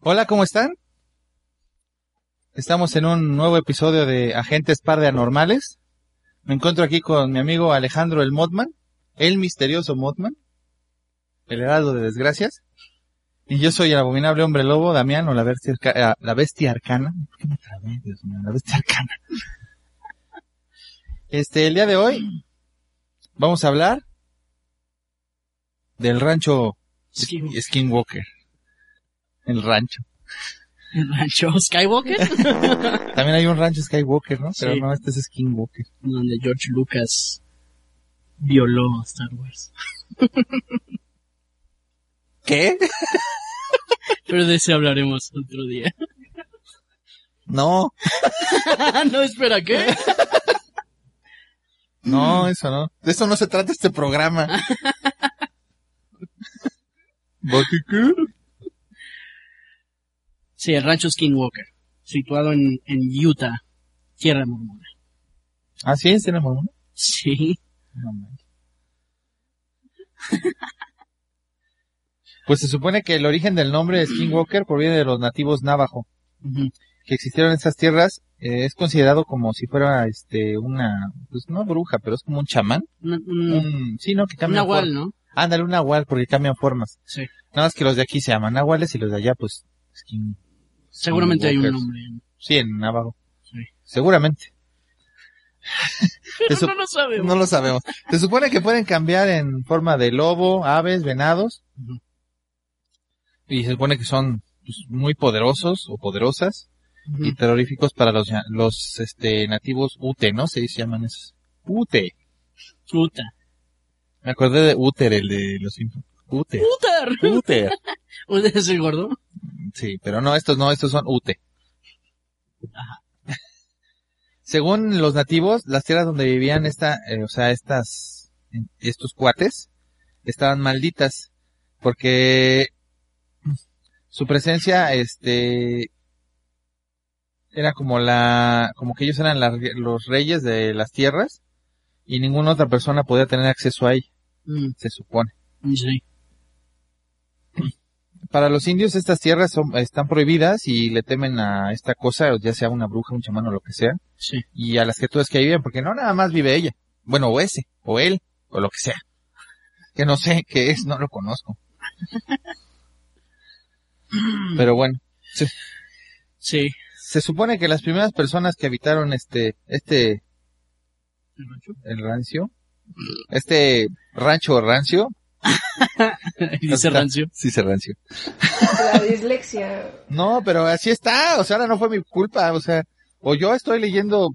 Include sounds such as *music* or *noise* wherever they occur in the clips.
Hola, ¿cómo están? Estamos en un nuevo episodio de Agentes Par de Anormales. Me encuentro aquí con mi amigo Alejandro el Modman, el misterioso Modman, el heraldo de desgracias. Y yo soy el abominable hombre lobo, Damián, o la bestia, arca- eh, la bestia arcana. ¿Por qué me trabé, Dios mío? La bestia arcana. Este, el día de hoy vamos a hablar del rancho Skin- Skinwalker. El rancho. el rancho Skywalker, *laughs* También hay un rancho Skywalker, ¿no? Pero Sí. no, este es Skinwalker. donde George Lucas violó a Star Wars. *laughs* ¿Qué? Pero de ese hablaremos otro día. No, *laughs* no, espera, ¿qué? no, eso no. De eso no se trata este programa. ¿Qué? Sí, el rancho Skinwalker, situado en, en Utah, tierra mormona. Ah, sí, tenemos uno. Sí, No. Pues se supone que el origen del nombre de Skinwalker proviene de los nativos navajo, que existieron en estas tierras. eh, es considerado como si fuera, este, una, pues no bruja, pero es como un chamán. un, un, Un, sí, ¿no? Que un cambia nahual, ¿no? Ándale, un nahual, porque cambian formas. Sí, Nada más que los de aquí se llaman nahuales y los de allá, pues, skin. Seguramente hay un nombre. Sí, en Navajo. Sí. Seguramente. *laughs* Pero no lo sabemos. No lo sabemos. Se supone que pueden cambiar en forma de lobo, aves, venados. Y se supone que son pues, muy poderosos o poderosas y terroríficos para los, los este, nativos Ute, ¿no? Se llaman esos. Ute. Puta. Me acordé de Uter, el de los Simpsons. Uter. ¡Puter! Uter. *laughs* ¿Usted es el gordo? Sí, pero no, estos no, estos son Ute. *laughs* Según los nativos, las tierras donde vivían esta, eh, o sea, estas, estos cuates, estaban malditas, porque su presencia, este, era como la, como que ellos eran la- los reyes de las tierras, y ninguna otra persona podía tener acceso a ella, Mm, se supone. sí. Para los indios estas tierras son, están prohibidas y le temen a esta cosa, ya sea una bruja, un chamán o lo que sea, Sí. y a las criaturas que ahí viven, porque no nada más vive ella, bueno, o ese, o él, o lo que sea. Que no sé qué es, no lo conozco. *laughs* Pero bueno, Sí. se supone que las primeras personas que habitaron este, este, ¿El rancho? el rancio, este rancho rancio, *laughs* Dice Está- rancio. sí se rancio. La dislexia. No, pero así está, o sea, ahora no fue mi culpa, o sea, o yo estoy leyendo,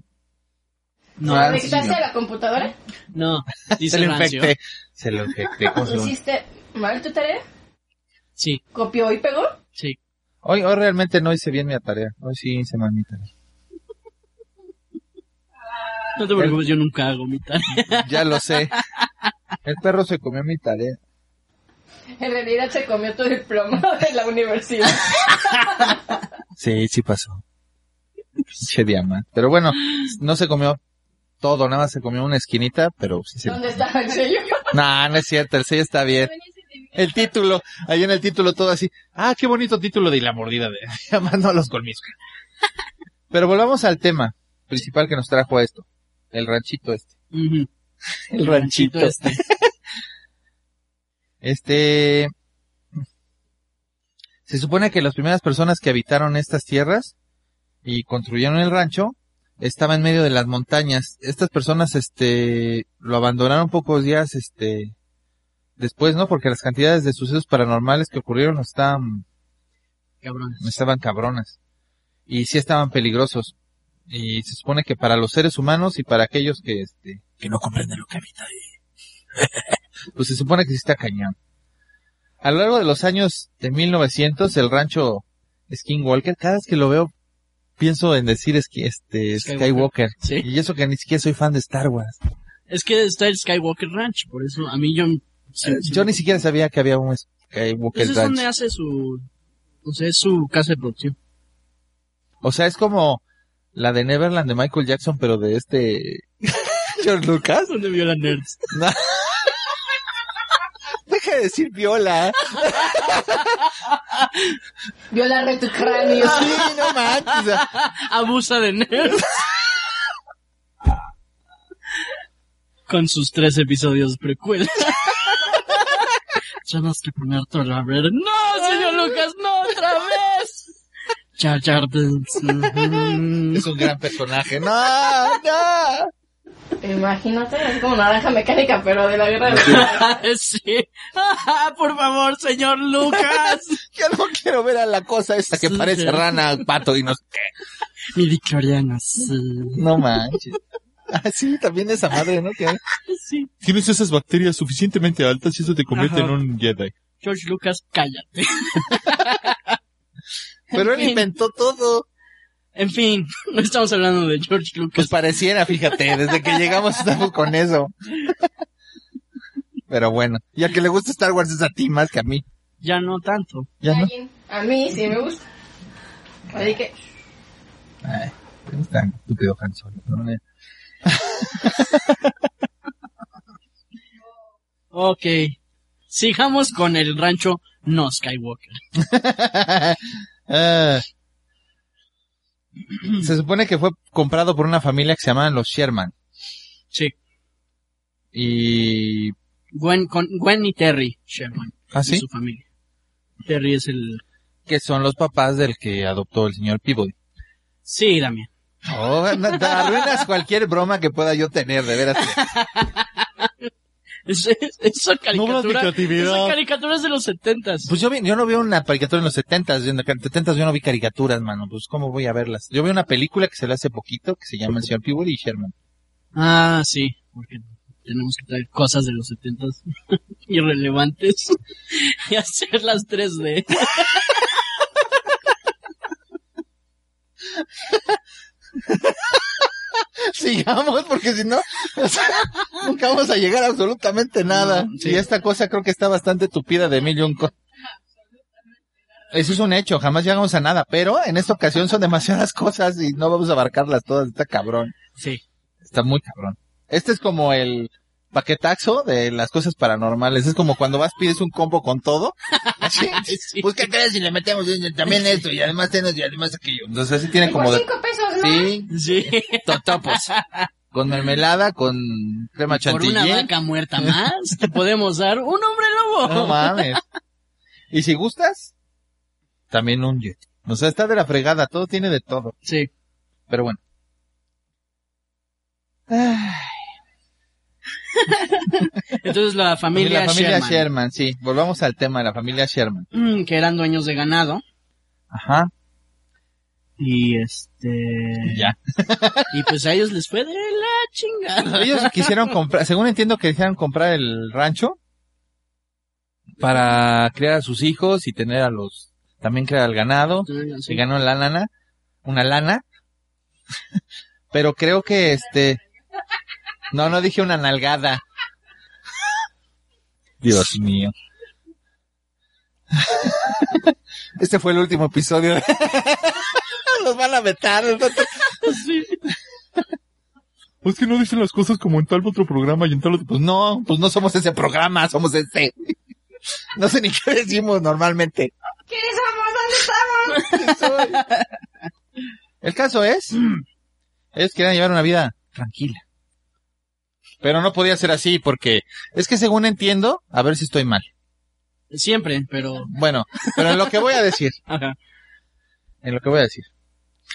No, Ah, ¿Le sí, quitaste no. a la computadora? no. se Dice lo rancio. infecté, se lo infecté, ¿cómo se? ¿Hiciste mal tu tarea? Sí, ¿Copió y pegó? sí. Hoy, hoy realmente no hice bien mi tarea. Hoy sí hice mal mi tarea. No te preocupes, yo nunca hago mi tarea. Ya lo sé. El perro se comió mi tarea. En realidad se comió tu diploma *laughs* de la universidad. Sí, sí pasó. Pinche diamante. Pero bueno, no se comió todo, nada más se comió una esquinita, pero sí se... ¿Dónde estaba el sello? No, no es cierto, el sello está bien. El título, ahí en el título todo así. Ah, qué bonito título de la mordida de *laughs* llamando a los colmillos. Pero volvamos al tema principal que nos trajo a esto. El ranchito este. *laughs* El ranchito. este. *laughs* Este... Se supone que las primeras personas que habitaron estas tierras y construyeron el rancho estaban en medio de las montañas. Estas personas, este, lo abandonaron pocos días, este, después, ¿no? Porque las cantidades de sucesos paranormales que ocurrieron estaban, Cabrones. estaban cabronas. Y sí estaban peligrosos. Y se supone que para los seres humanos y para aquellos que, este, que no comprenden lo que habita ahí. *laughs* pues se supone que sí está cañón. A lo largo de los años de 1900, el rancho Skinwalker, cada vez que lo veo, pienso en decir es que este Skywalker. Skywalker. Sí. Y eso que ni siquiera soy fan de Star Wars. Es que está el Skywalker Ranch, por eso a mí yo... sí, Eh, sí. Yo ni siquiera sabía que había un Skywalker Pues es Ranch. donde hace su... O sea, es su casa de producción. O sea, es como la de Neverland de Michael Jackson, pero de este *laughs* George Lucas. Donde vio la nerds. No. *laughs* Deja de decir viola. Violarle tu cráneo. Sí, no manches. Abusa de nerds. Con sus tres episodios precuela. *laughs* Tenemos que poner todo a ver. ¡No, señor Lucas! ¡No, otra vez! Jar Jar Binks. Es un gran personaje. No, no. Imagínate, es como naranja mecánica, pero de la guerra de sí. *laughs* *laughs* Por favor, señor Lucas. *laughs* Yo no quiero ver a la cosa esta que Sí, parece sí. rana, pato y no sé qué. Mi dicloriana, sí. No manches. Ah, sí, también esa madre, ¿no? Sí. Tienes esas bacterias suficientemente altas y eso te convierte Ajá. en un Jedi. George Lucas, cállate. Pero él inventó todo. En fin, *laughs* no estamos hablando de George Pues Lucas. pareciera, fíjate, desde que llegamos estamos con eso. Pero bueno, ya que le gusta Star Wars es a ti más que a mí. Ya no tanto. ¿Ya no? A mí sí me gusta. Así que, Ay, es tan estúpido Han Solo. ¿no? Ok. Sigamos con el rancho no Skywalker. *laughs* Ah. Se *clears throat* supone que fue comprado por una familia que se llamaban los Sherman. Sí. Y... Gwen, con, Gwen y Terry Sherman. ¿Ah, y sí? su familia. Terry es el... Que son los papás del que adoptó el señor Peabody. Sí, Damián. Oh, no, te arruinas cualquier broma que pueda yo tener, de veras. *laughs* *laughs* Es, es- esa No hablas de los setentas. Pues yo, vi- yo no veo una caricatura en los setentas, en los setentas yo no vi caricaturas, mano, pues cómo voy a verlas. Yo vi una película que se le hace poquito, que se llama El señor Peabody y Sherman. Ah, sí. Porque tenemos que traer cosas de los setentas *laughs* irrelevantes *laughs* y hacerlas 3D. *laughs* Sigamos, porque si no, *laughs* o sea, nunca vamos a llegar a absolutamente nada. No, sí. Y esta cosa creo que está bastante tupida de mil y un Eso es un hecho, jamás llegamos a nada, pero en esta ocasión son demasiadas cosas y no vamos a abarcarlas todas, está cabrón. Sí. Está muy cabrón. Este es como el paquetaxo de las cosas paranormales. Es como cuando vas, pides un combo con todo. *laughs* Así, Sí. Pues, ¿qué crees si le metemos también esto y además tenemos y además aquello? Entonces, así tiene y como por de... cinco pesos, ¿no? Sí, Sí. totopos. Con mermelada, con crema Por chantilly. una vaca muerta más, te podemos dar un hombre lobo. No mames. Y si gustas, también un jet. O sea, está de la fregada, todo tiene de todo. Sí. Pero bueno. Ay, *laughs* Entonces la familia, la familia Sherman, Sherman. sí. Volvamos al tema de la familia Sherman. mm, que eran dueños de ganado. Ajá. Y este... Ya. Y pues a ellos les fue de la chingada. Ellos quisieron comprar, según entiendo, quisieron comprar el rancho para criar a sus hijos y tener a los, también crear al ganado. Sí. y ganó la lana, una lana. *laughs* Pero creo que este, no, no dije una nalgada. Dios mío. *laughs* Este fue el último episodio. *laughs* Nos van a vetar. Es que no dicen las cosas como en tal otro programa y en tal otro... Pues no, pues no somos ese programa, somos este. No sé ni qué decimos normalmente. ¿Quiénes somos? ¿Dónde estamos? El caso es, ellos querían llevar una vida tranquila. Pero no podía ser así porque es que según entiendo, a ver si estoy mal. Siempre, pero... Bueno, pero en lo que voy a decir, *laughs* Ajá. en lo que voy a decir.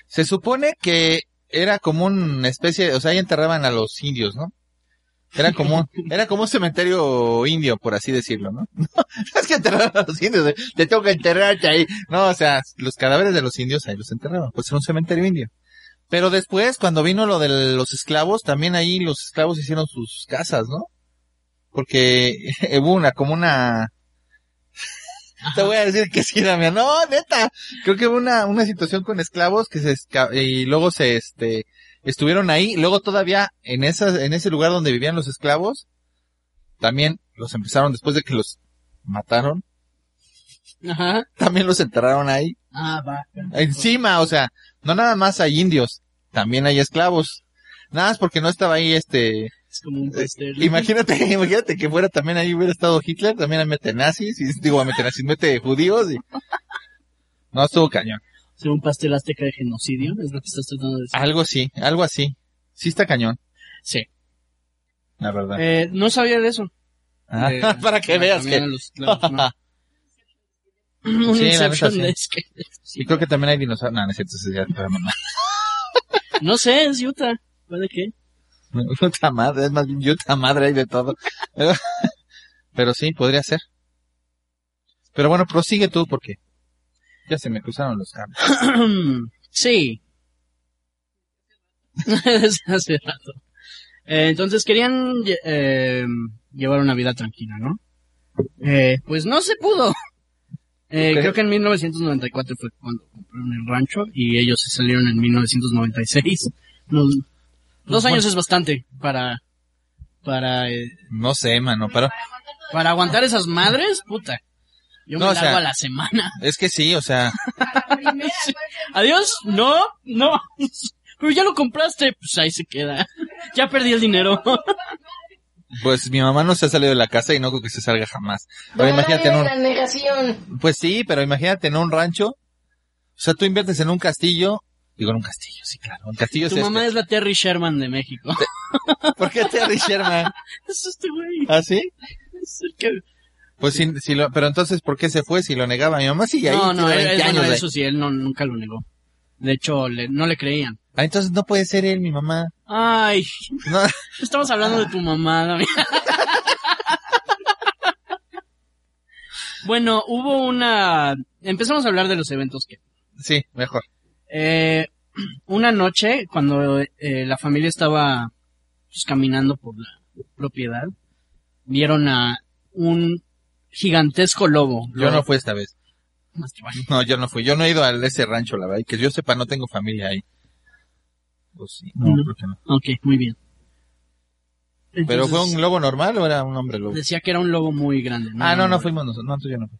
Se supone que era como una especie, o sea, ahí enterraban a los indios, ¿no? Era como, *laughs* era como un cementerio indio, por así decirlo, ¿no? *laughs* No, es que enterraban a los indios, ¿eh? te tengo que enterrarte ahí. No, o sea, los cadáveres de los indios ahí los enterraban, pues era un cementerio indio. Pero después, cuando vino lo de los esclavos, también ahí los esclavos hicieron sus casas, ¿no? Porque *laughs* hubo una, como una, *laughs* te voy a decir que sí, Damián. No, neta. Creo que hubo una, una situación con esclavos que se esca- y luego se, este, estuvieron ahí. Luego todavía en esa, en ese lugar donde vivían los esclavos, también los empezaron después de que los mataron. Ajá. También los enterraron ahí. Ah, va. Encima, o sea, no nada más hay indios, también hay esclavos. Nada más porque no estaba ahí este, Es como un pastel. imagínate, *laughs* imagínate que fuera también ahí hubiera estado Hitler, también mete nazis, y, digo, mete nazis, mete judíos y... *laughs* No, estuvo cañón. Ser un pastel azteca de genocidio, es lo que estás tratando de decir. Algo así, algo así. Sí está cañón, Sí. la verdad. Eh, no sabía de eso. Ah, De- *laughs* para que veas que... a los esclavos, ¿no? Un Sí, Inception sí. de skate. Y creo que también hay dinosaurios. No, no es cierto, fue mamá. *laughs* No sé, es Utah. ¿Puede qué? *laughs* Puta madre, es más bien yuta madre hay de todo. Pero, *laughs* pero sí, podría ser. Pero bueno, prosigue tú porque ya se me cruzaron los cables. *clears throat* sí. Desde hace rato. Eh, entonces querían eh, llevar una vida tranquila, ¿no? Eh, pues no se pudo. Eh. Creo que en 1994 fue cuando compraron el rancho y ellos se salieron en 1996. No- dos años es bastante para para eh, No sé, mano, pero para aguantar esas madres, puta. Yo me o largo sea- a la semana. es que sí, o sea, *laughs* Adiós, no, no. *laughs* Pero ya lo compraste, pues ahí se queda. Ya perdí el dinero. *laughs* pues mi mamá no se ha salido de la casa y no creo que se salga jamás. Pero imagínate en un, la negación. pues sí, pero imagínate en un rancho. O sea, tú inviertes en un castillo. Digo, en un castillo, sí, claro. Un castillo Tu es mamá este. es la Terry Sherman de México. ¿Por qué Terry Sherman? *laughs* Es este güey. ¿Ah, sí? Es el que- Pues sí, sí lo, pero entonces, ¿por qué se fue si lo negaba? Mi mamá sigue ahí. No, no, tiene él- 20 él- bueno, años ahí. eso sí, él no, nunca lo negó. De hecho, le- no le creían. Ah, entonces no puede ser él, mi mamá. Ay, No, estamos hablando de tu mamá. Damián. bueno, hubo una... Empezamos a hablar de los eventos que... sí, mejor. Eh, una noche, cuando eh, la familia estaba pues, caminando por la propiedad, vieron a un gigantesco lobo. Yo no fui esta vez. Más que. No, yo no fui. Yo no he ido a ese rancho, la verdad. Que yo sepa, no tengo familia ahí. Pues sí, no, No. creo que no. Ok, muy bien. ¿Pero fue un lobo normal o era un hombre lobo? Decía que era un lobo muy grande. Ah, no, no fuimos nosotros. No, yo no fui.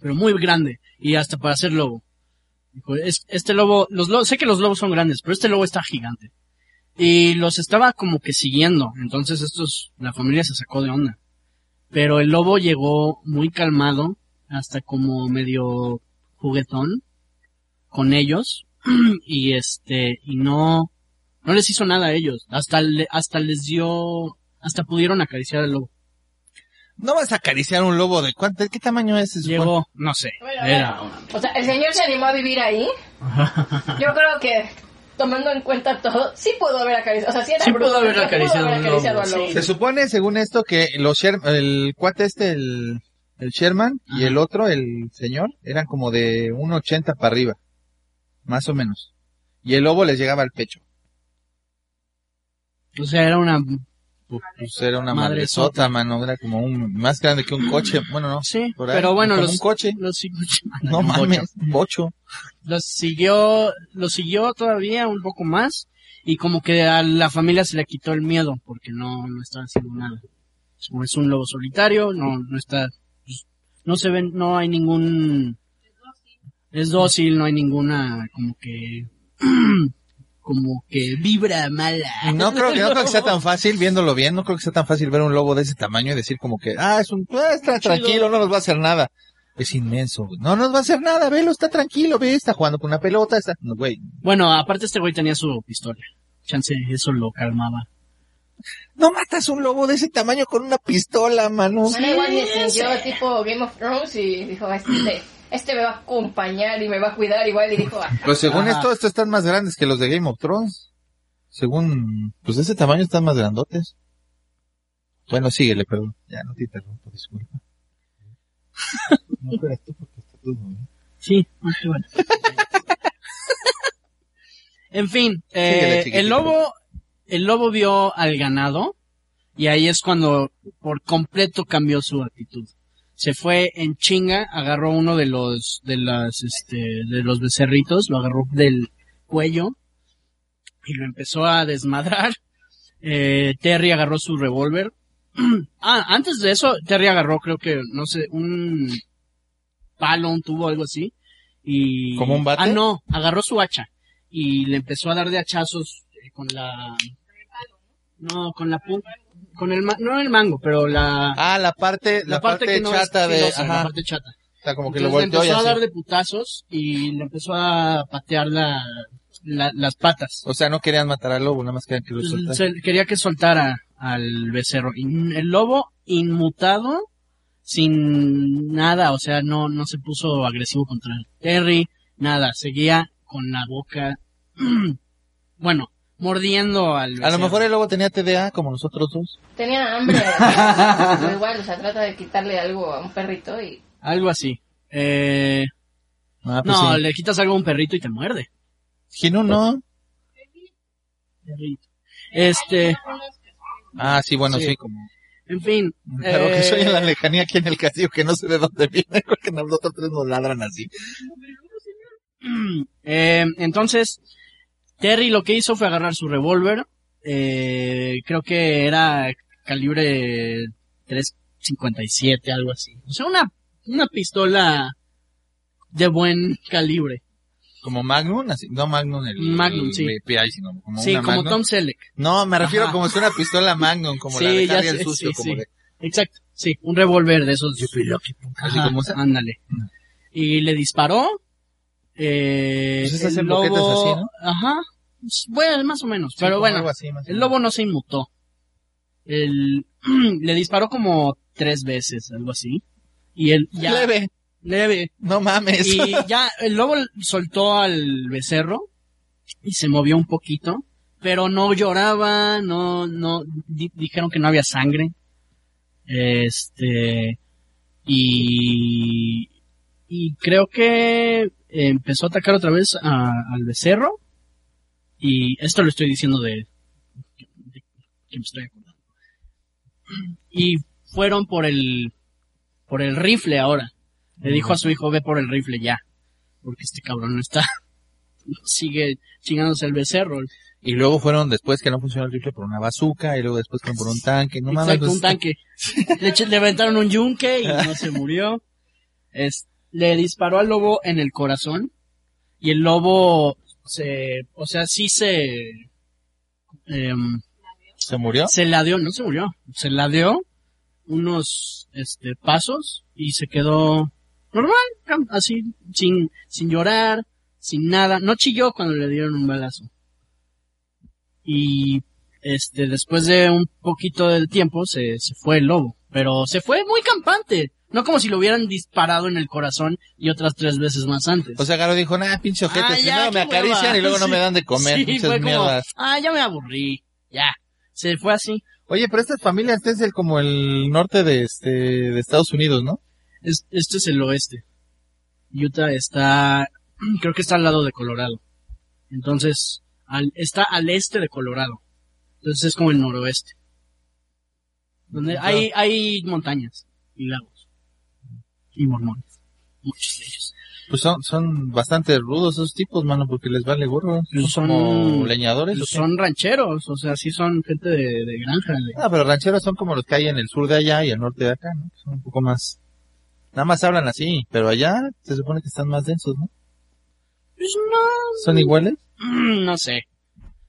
Pero muy grande. Y hasta para ser lobo. Dijo, es- este lobo, los lobos, sé que los lobos son grandes, pero este lobo está gigante. Y los estaba como que siguiendo. Entonces estos, la familia se sacó de onda. Pero el lobo llegó muy calmado, hasta como medio juguetón, con ellos. *clears throat* y este, y no, no les hizo nada a ellos. Hasta, le- hasta les dio, hasta pudieron acariciar al lobo. No vas a acariciar un lobo de cuánto, ¿de qué tamaño es ese? Llegó, no sé, Bueno, era O sea, el señor se animó a vivir ahí. *laughs* Yo creo que, tomando en cuenta todo, sí pudo haber acariciado. O sea, sí era Sí bruto, pudo haber acariciado haber al acariciado lobo, al lobo. sí. Se supone, según esto, que los Sher- el cuate este, el, el Sherman, y el otro, el señor, eran como de 1.80 para arriba. Más o menos. Y el lobo les llegaba al pecho. O sea, era una... Pues era una Madre madresota, mano. Era como un, más grande que un coche. Bueno, no. Sí, por ahí, pero bueno, como los, un coche. los, *laughs* No mames, bocho. un bocho. Los siguió, los siguió todavía un poco más y como que a la familia se le quitó el miedo porque no, no estaba haciendo nada. Como es un lobo solitario, no, no está, pues, no se ven, no hay ningún, es dócil, no hay ninguna, como que, *clears throat* como que vibra mala. No creo, que- no creo que sea tan fácil, viéndolo bien, no creo que sea tan fácil ver un lobo de ese tamaño y decir como que, ah, es un, ah, está tranquilo, no nos va a hacer nada. Es inmenso, güey. No nos va a hacer nada, velo, está tranquilo, ve, está jugando con una pelota, está, no, güey. Bueno, aparte este güey tenía su pistola. Chance, eso lo calmaba. No matas un lobo de ese tamaño con una pistola, mano. Bueno, igual me sintió tipo Game of Thrones y dijo, este, este me va a acompañar y me va a cuidar igual y dijo, ah, Pues según esto, estos están más grandes que los de Game of Thrones. Según, pues de ese tamaño están más grandotes. Bueno, síguele, perdón. Ya no te interrumpo, disculpa. *laughs* No, pero tú porque está todo bien. Sí, ok, bueno. en fin, eh, Síguele, el lobo, el lobo vio al ganado y ahí es cuando por completo cambió su actitud. Se fue en chinga, agarró uno de los, de las, este, de los becerritos, lo agarró del cuello y lo empezó a desmadrar. *laughs* Eh, Terry agarró su revólver. *clears throat* ah, antes de eso, Terry agarró, creo que, no sé, un palo, un tubo, algo así. Y... ¿Como un bate? Ah, no, agarró su hacha y le empezó a dar de hachazos eh, con la... No, con la punta, con el, no el mango, pero la, Ah, la parte, la, parte, que no es chata de, filosa, la parte chata. O sea, como que lo Entonces le volteó y empezó a dar de putazos y le empezó a patear la, la- las patas. O sea, no querían matar al lobo, nada más querían que lo Pues, soltara. se- quería que soltara al becerro. Y el lobo inmutado, sin nada, o sea, no, no se puso agresivo contra Terry, nada, seguía con la boca, *clears throat* bueno, mordiendo al A lo mejor el lobo tenía TDA como nosotros dos. tenía hambre. *laughs* Pero igual, o sea, trata de quitarle algo a un perrito y... Algo así. Eh, Ah, pues no, sí. le quitas algo a un perrito y te muerde. Ginu no. Perrito. Este, Ah, sí, bueno, Sí. sí, como. en fin. *laughs* Claro que eh, soy en la lejanía aquí en el castillo que no sé de dónde viene, *laughs* porque nosotros tres nos ladran así. *clears throat* Eh, entonces, Terry lo que hizo fue agarrar su revólver. eh, creo que era calibre 357, algo así. O sea, una, una pistola de buen calibre. Como Magnum, así, no Magnum el, Magnum, el sí. PI, sino como sí, una como Magnum. Tom Selleck. No, me refiero Ajá. como si una pistola Magnum, como la de ya el sucio, sí, como de, Exacto, sí, un revólver de esos. así como esa. Ándale. Y le disparó. Eh, Pues esas el lobo, así, ¿no? Ajá. Bueno, más o menos. Sí, pero bueno, así, el lobo no se inmutó. El, *clears throat* le disparó como tres veces, algo así. Y él ya... Leve, leve. no mames. Y *laughs* ya el lobo soltó al becerro y se movió un poquito, pero no lloraba, no, no, di- dijeron que no había sangre. Este, y, y creo que empezó a atacar otra vez a- al becerro. Y esto lo estoy diciendo de, de que me estoy acordando. Y fueron por el, por el rifle ahora. Le dijo a su hijo, ve por el rifle ya. Porque este cabrón no está. *laughs* Sigue chingándose el becerro. Y luego fueron después que no funcionó el rifle por una bazooka, y luego después fueron por un tanque, no mames. Exacto, un tanque. Le, le aventaron un yunque y no se murió. Es, le disparó al lobo en el corazón. Y el lobo se, o sea, sí se, em, ¿Se murió? se ladeó, no se murió, se ladeó unos, este, pasos y se quedó normal, así, sin, sin llorar, sin nada. No chilló cuando le dieron un balazo. Y, este, después de un poquito de tiempo se, se fue el lobo. Pero se fue muy campante. No como si lo hubieran disparado en el corazón y otras tres veces más antes. O sea, Garo dijo, nah, pinche ojete, Ah, ya, primero me acarician hueva. y luego no me dan de comer, Sí, pinches fue como, mierdas. ah, ya me aburrí. Ya. Se fue así. Oye, pero estas familias, este es el, como el norte de este, de Estados Unidos, ¿no? Es- este es el oeste. Utah está, *clears throat* creo que está al lado de Colorado. Entonces, al- está al este de Colorado. Entonces es como el noroeste. Donde hay, hay montañas y lagos. Y mormones. Muchos de ellos. Pues son, son bastante rudos esos tipos, mano, porque les vale gorro. Son, Son- como leñadores. Son rancheros, o sea, sí son gente de, de granja. de- Ah, pero rancheros son como los que hay en el sur de allá y el norte de acá, ¿no? Son un poco más... Nada más hablan así, pero allá se supone que están más densos, ¿no? Pues no, ¿Son iguales? no sé.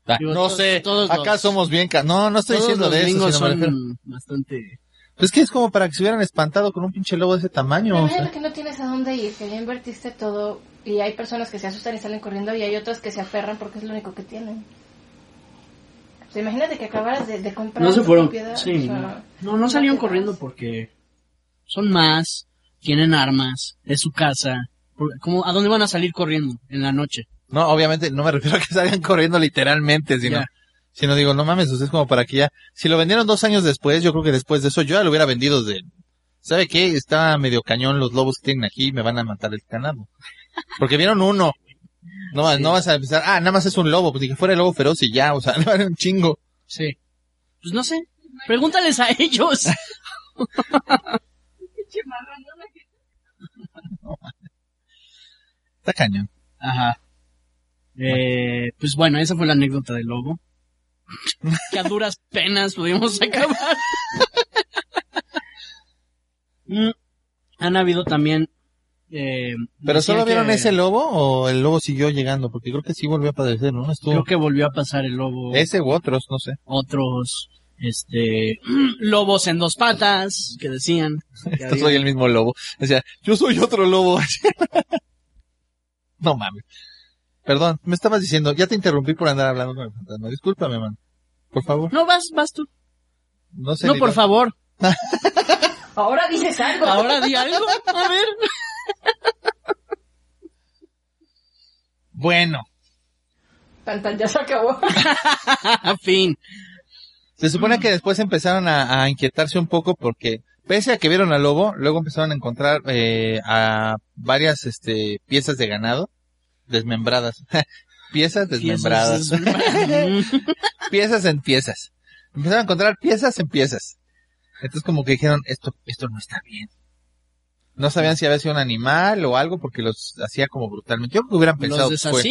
Ah, Digo, no sé, todos acá los- somos bien... ca- No, no estoy Todos diciendo los de eso, sino son bastante... Pues que es como para que se hubieran espantado con un pinche lobo de ese tamaño. Pero o sea. imagínate que no tienes a dónde ir, que ya invertiste todo y hay personas que se asustan y salen corriendo y hay otras que se aferran porque es lo único que tienen. O sea, imagínate que acabaras de, de comprar No se fueron. propiedad, Sí, o sea, no. no, no salieron corriendo porque son más, tienen armas, es su casa. ¿Cómo, ¿A dónde van a salir corriendo en la noche? No, obviamente no me refiero a que salgan *laughs* corriendo literalmente, sino, Ya. sino digo, no mames, sea, es como para que ya, si lo vendieron dos años después, yo creo que después de eso yo ya lo hubiera vendido de, ¿sabe qué? Está medio cañón los lobos que tienen aquí, me van a matar el ganado. Porque vieron uno. No, no vas a empezar, ah, nada más es un lobo, pues que fuera el lobo feroz y ya, o sea, *laughs* no era un chingo. Sí. Pues no sé. Pregúntales a ellos. *laughs* Está cañón. Ajá. Eh, pues bueno, esa fue la anécdota del lobo. Que a duras penas pudimos acabar. Mm, Han habido también... Eh, ¿Pero solo vieron que- ese lobo o el lobo siguió llegando? Porque creo que sí volvió a aparecer, ¿no? Estuvo Creo que volvió a pasar el lobo. ese u otros, no sé. Otros, este, *clears throat* lobos en dos patas, que decían. *laughs* que Yo había- soy el mismo lobo. Decía, yo soy otro lobo. *laughs* no mames. Perdón, me estabas diciendo, ya te interrumpí por andar hablando con el fantasma. Discúlpame, man. Por favor. No, vas, vas tú. No sé. no, por lo- favor. *laughs* Ahora dices algo. Ahora di algo. A ver. Bueno, Tan, tan, ya se acabó. A *laughs* fin. se supone que después empezaron a, a inquietarse un poco porque, pese a que vieron al lobo, luego empezaron a encontrar eh, a varias este, piezas de ganado desmembradas. *laughs* piezas desmembradas. *laughs* piezas en piezas. Empezaron a encontrar piezas en piezas. Entonces como que dijeron, esto, esto no está bien. No sabían si había sido un animal o algo porque los hacía como brutalmente. Yo creo que hubieran pensado Los que fue.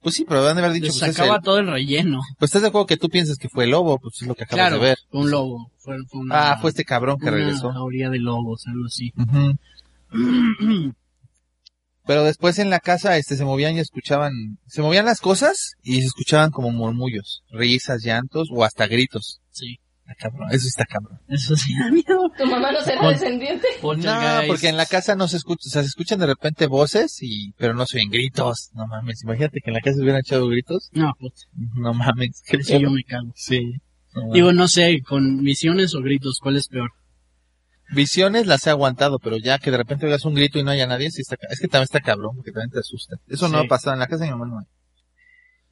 Pues sí, pero han de haber dicho, Les pues, es sacaba todo el relleno. pues estás de acuerdo que tú piensas que fue el lobo, pues es lo que acabas Claro, de ver. fue un lobo. Fue, fue una, Ah, fue este cabrón que una regresó. jauría de lobos, algo así. *clears throat* *clears throat* Pero después en la casa, este, se movían y escuchaban, se movían las cosas y se escuchaban como murmullos, risas, llantos o hasta gritos. Sí. Está cabrón, eso está cabrón. Eso sí *laughs* da miedo. Tu mamá no será Pol- descendiente. No, porque en la casa no se escucha, o sea, se escuchan de repente voces y, pero no se oyen gritos. No mames, imagínate que en la casa se hubieran echado gritos. No, puta. No mames, qué Eso yo me cago. Sí. No. Digo, no sé, con visiones o gritos, ¿cuál es peor? Visiones las he aguantado, pero ya que de repente oigas un grito y no haya nadie, sí está, es que también está cabrón, porque también te asusta. Eso no ha pasado en la casa de mi mamá, no hay.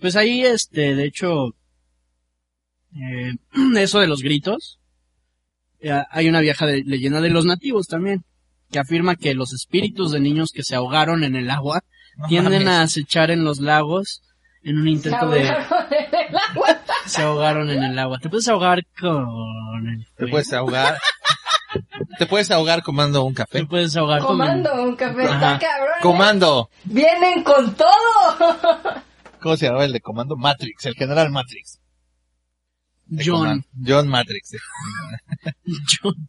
Pues ahí, este, de hecho, eh, *clears throat* eso de los gritos, eh, hay una vieja de- leyenda de los nativos también, que afirma que los espíritus de niños que se ahogaron en el agua No tienden mames. a acechar en los lagos en un intento de... El agua. *laughs* Se ahogaron en el agua. Te puedes ahogar con el... Te puedes ahogar. *laughs* te puedes ahogar comando un café. Te puedes ahogar con... Comando un café. Está cabrón. ¿eh? Comando. Vienen con todo. ¿Cómo se llamaba el de comando? Matrix, el general Matrix. De John. comando. John Matrix. John,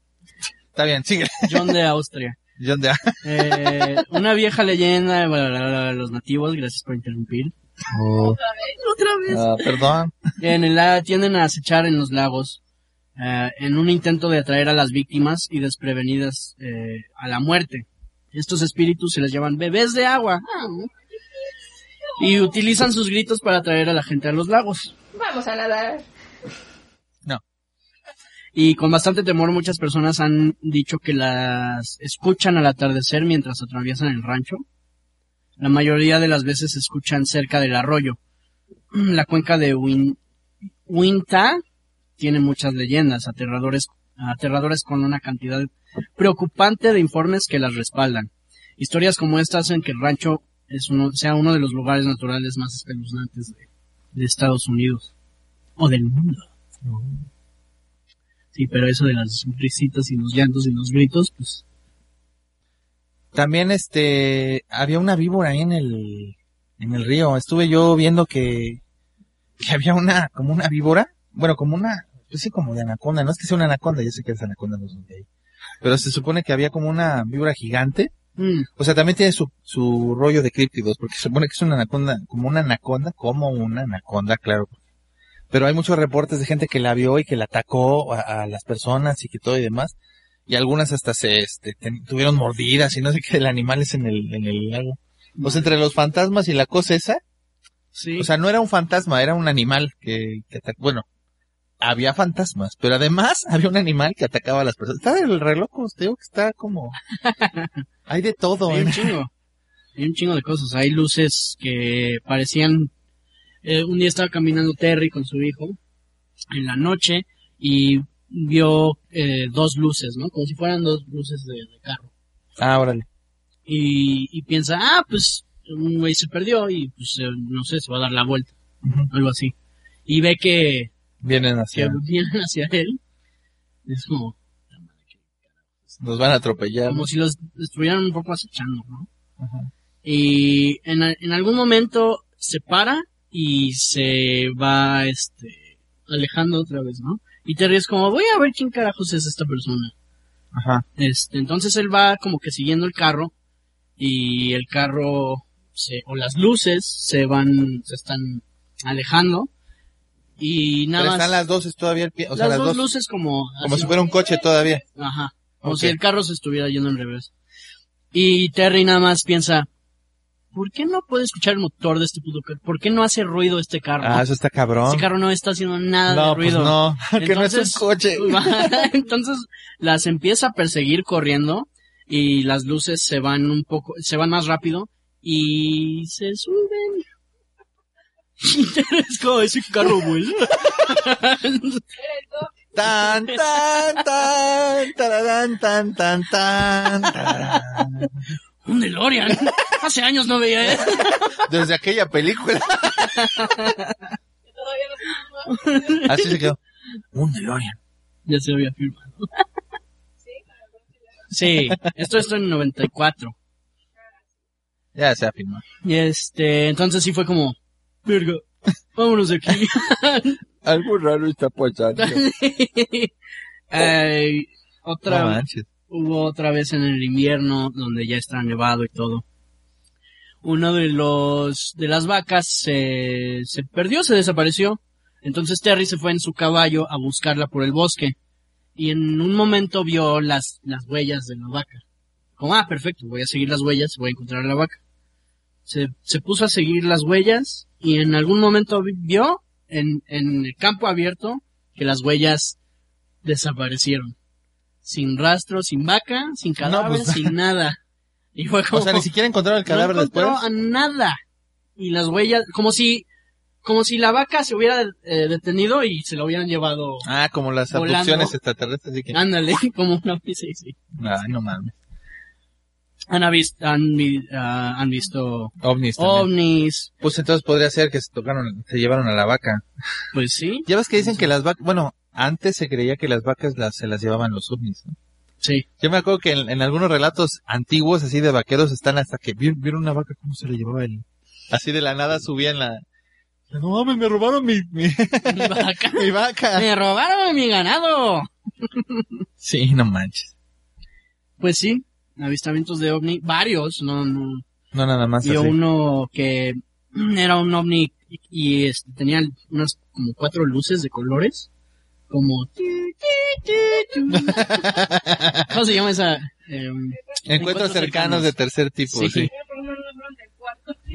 Está bien, sigue. John de Austria. John de... Eh, una vieja leyenda, bla, bla, bla, de los nativos, gracias por interrumpir. Otra vez. Ah, perdón. En el tienden a acechar en los lagos eh, en un intento de atraer a las víctimas y desprevenidas eh, a la muerte. Estos espíritus se les llaman bebés de agua y utilizan sus gritos para atraer a la gente a los lagos. Vamos a nadar. Y con bastante temor muchas personas han dicho que las escuchan al atardecer mientras atraviesan el rancho. La mayoría de las veces se escuchan cerca del arroyo. *clears throat* La cuenca de Win Winta tiene muchas leyendas aterradores, aterradoras con una cantidad preocupante de informes que las respaldan. Historias como esta hacen que el rancho es uno, sea uno de los lugares naturales más espeluznantes de, de Estados Unidos o del mundo. Sí, pero eso de las risitas y los llantos y los gritos, pues También este, había una víbora ahí en el, en el río. Estuve yo viendo que, que había una, como una víbora. Bueno, como una, pues sí, como de anaconda. No es que sea una anaconda, yo sé que es anaconda, no son de ahí. Pero se supone que había como una víbora gigante. mm, O sea, también tiene su, su rollo de críptidos, porque se supone que es una anaconda, como una anaconda, como una anaconda, claro. Pero hay muchos reportes de gente que la vio y que la atacó a, a las personas y que todo y demás. y algunas hasta se este, ten- tuvieron mordidas y no sé qué del animales en el, en el lago. O sea, entre los fantasmas y la cosa esa, Sí. o sea, no era un fantasma, era un animal que, que atacó, bueno, había fantasmas, pero además *laughs* había un animal que atacaba a las personas. Está el reloj, te digo que está como, *laughs* hay de todo, Hay ¿eh? un chingo. Hay un chingo de cosas. Hay luces que parecían... eh, un día estaba caminando Terry con su hijo en la noche y vio eh, dos luces, ¿no? Como si fueran dos luces de, de carro. Ah, órale. Y, y piensa, ah, pues un güey se perdió y pues eh, no sé, se va a dar la vuelta. Algo así. Y ve que, Vienen hacia, vienen hacia él. Es como, nos van a atropellar. como si los estuvieran un poco acechando, ¿no? Ajá. Y en, en algún momento se para y se va, este, alejando otra vez, ¿no? Y Terry es como, voy a ver quién carajos es esta persona. Ajá. Este, entonces él va como que siguiendo el carro y el carro se, o las luces se van, se están alejando y nada Pero más. están las dos todavía, o sea, las las dos dos, luces como, como así. si fuera un coche todavía. Ajá. Como si el carro se estuviera yendo en revés. Y Terry nada más piensa, ¿por qué no puede escuchar el motor de este puto carro? ¿Por qué no hace ruido este carro? Ah, eso está cabrón. Este carro no está haciendo nada no, de pues ruido. no, *laughs* que no es un Entonces- coche. *laughs* Entonces las empieza a perseguir corriendo y las luces se van un poco, se van más rápido y se suben. Es como ese carro vuela. Tan, tan, tan, tararán, tan, tan, tan, tararán. Un DeLorean. Hace años no veía eso. Desde aquella película. Así se quedó. Un DeLorean. Ya se había firmado. Sí, esto esto en 94. Ya se ha filmado. Y este, entonces sí fue como, verga, vámonos de aquí. *laughs* Algo raro está pasando. *laughs* Eh, No otra, manches. hubo otra vez en el invierno donde ya está nevado y todo. Uno de los, de las vacas se, se perdió, se desapareció. Entonces Terry se fue en su caballo a buscarla por el bosque. Y en un momento vio las, las huellas de la vaca. Como, ah, perfecto, voy a seguir las huellas, voy a encontrar a la vaca. Se, se puso a seguir las huellas y en algún momento vi- vio en, en el campo abierto que las huellas desaparecieron. Sin rastro, sin vaca, sin cadáver, pues- *laughs* sin nada. Y fue como... O sea, ni siquiera encontraron el cadáver no encontró después. a nada. Y las huellas, como si, como si la vaca se hubiera eh, detenido y se lo hubieran llevado. Ah, como las Volando. abducciones extraterrestres. Así que... Ándale, *laughs* como una sí, sí. Ay, no mames. Han, avist- han, vi- ah, han visto Ovnis también. ovnis, Pues entonces podría ser que se tocaron, se llevaron a la vaca. pues sí, Ya ves que dicen que las vacas, bueno, antes se creía que las vacas las, se las llevaban los ovnis, ¿no? sí. Yo me acuerdo que en, en algunos relatos antiguos, así de vaqueros, están hasta que vieron, vieron una vaca, cómo se le llevaba el... Así de la nada subían la... No mames, me robaron mi, mi, Mi vaca. *laughs* mi vaca. Me robaron mi ganado. Sí, no manches. Pues sí, avistamientos de ovni, varios, no, no. No nada más Vio así. uno que *clears throat* era un ovni y, este, tenía unas como cuatro luces de colores, como *laughs* ¿Cómo se llama esa? Em, Encuentros cercanos de tercer tipo, Sí. sí.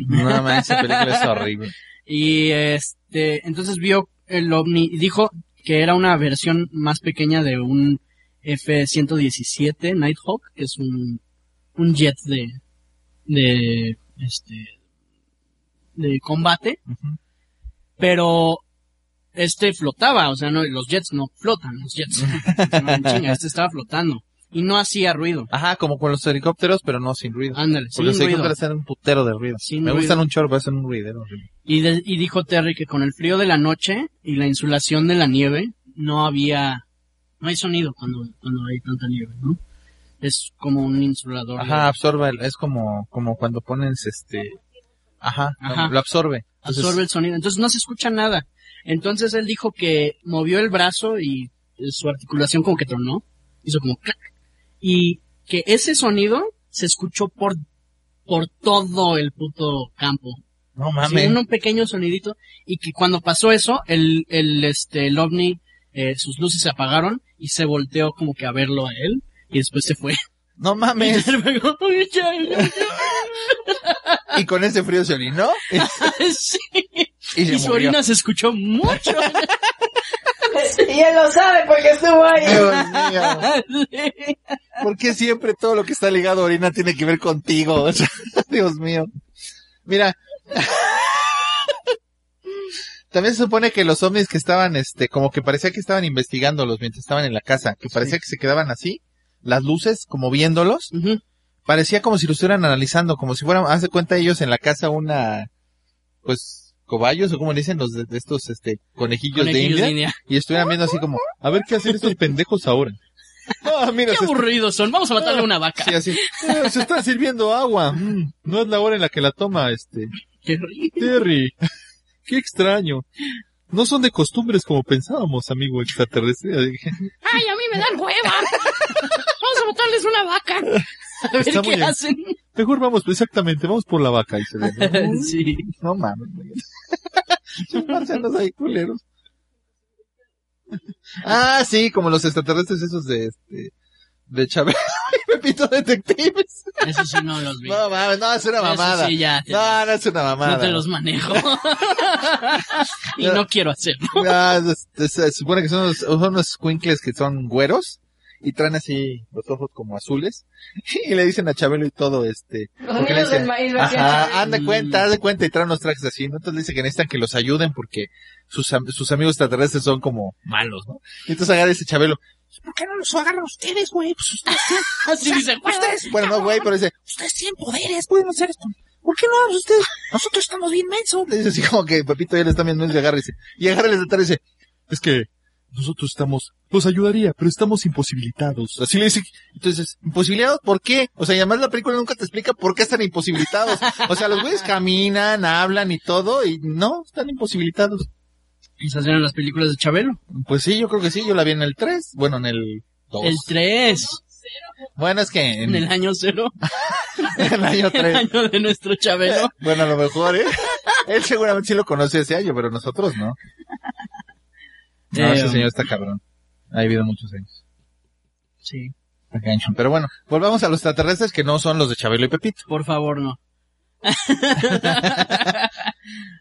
No manches, esa película es horrible. y este, entonces vio el ovni y dijo que era una versión más pequeña de un F-117 Nighthawk, que es un, un jet de, de, este, de combate, pero este flotaba, o sea, no, los jets no flotan, los jets *laughs* chinga, este estaba flotando y no hacía ruido. Ajá, como con los helicópteros, pero no sin ruido. Ándale, Porque sin los ruido. helicópteros hacen un putero de ruido. Sin Me ruido. gustan un chorro, pero hacen un ruidero horrible. Y, de- y dijo Terry que con el frío de la noche y la insulación de la nieve no había, no hay sonido cuando, cuando hay tanta nieve, ¿no? Es como un insulador. de- Ajá, absorbe, el- es como, como cuando pones este, ajá, Ajá. lo absorbe. Entonces, absorbe el sonido. Entonces no se escucha nada. Entonces él dijo que movió el brazo y eh, su articulación como que tronó. Hizo como clac. Y que ese sonido se escuchó por, por todo el puto campo. No mames. un pequeño sonidito. Y que cuando pasó eso, el, el, este, el ovni, eh, sus luces se apagaron y se volteó como que a verlo a él. Y después se fue. No mames. y con ese frío se orinó. *laughs* sí. Y, se Y su murió. orina se escuchó mucho. *laughs* Y él lo sabe porque estuvo ahí. Dios mío. ¿Por qué siempre todo lo que está ligado a orina tiene que ver contigo? *laughs* Dios mío. Mira. También se supone que los ovnis que estaban, este, como que parecía que estaban investigándolos mientras estaban en la casa, que parecía que se quedaban así, las luces, como viéndolos, parecía como si lo estuvieran analizando, como si fueran, hace cuenta ellos en la casa una, pues, cobayos o como le dicen los de, de estos, este, conejillos, de India, de India. y estuvieran viendo así como, a ver qué hacen estos pendejos ahora. *laughs* Ah, mira, Qué aburridos son. Vamos a matarle a una vaca. sí, así, "Eh, se están sirviendo agua. Mm, no es la hora en la que la toma, este, rico. Terry. Qué extraño. No son de costumbres como pensábamos, amigo extraterrestre. Ay, a mí me dan hueva. Vamos a matarles una vaca. A ver Está qué hacen. Mejor vamos, exactamente, vamos por la vaca. Y se ve, ¿no? Sí. No mames, *laughs* ahí culeros. Ah, sí, como los extraterrestres esos de este, de Chávez y Pepito Detectives. Eso sí no los vi. No mames, no, es una Eso mamada. sí ya. No, no es una mamada. no te los manejo. *laughs* y no quiero hacerlo. Es- es- se supone que son unos, son unos squinkles que son güeros y traen así los ojos como azules *laughs* y le dicen a Chabelo y todo este Los porque le niños del dicen, ajá, Chabelo. anda de cuenta, haz de cuenta y traen unos trajes así, ¿no? Entonces le dice que necesitan que los ayuden porque sus, sus amigos extraterrestres son como malos, ¿no? Y entonces agarra ese Chabelo, ¿por qué no los agarran ustedes, güey? Pues ustedes, *laughs* Así dicen. ustedes, bueno, no, güey, pero dice, ustedes tienen poderes, pueden hacer esto. ¿Por qué no ustedes? Nosotros estamos bien mensos. Le dice así como que Pepito ya le está viendo y agarra y dice, y agarra y dice, es que nosotros estamos, nos ayudaría, pero estamos imposibilitados. Así le dice, entonces, ¿imposibilitados por qué? O sea, y además la película nunca te explica por qué están imposibilitados. O sea, los güeyes caminan, hablan y todo, y no, están imposibilitados. Esas eran las películas de Chabelo. Pues sí, yo creo que sí, yo la vi en el 3, bueno, en el 2. El 3. Bueno, es que en, En el año cero. *laughs* en el año *laughs* El 3. año de nuestro Chabelo. *laughs* Bueno, a lo mejor, ¿eh? Él seguramente sí lo conoce ese año, pero nosotros no. No, Eh, ese señor está cabrón. Ha vivido muchos años. Sí. Pero bueno, volvamos a los extraterrestres que no son los de Chabelo y Pepito. Por favor, no.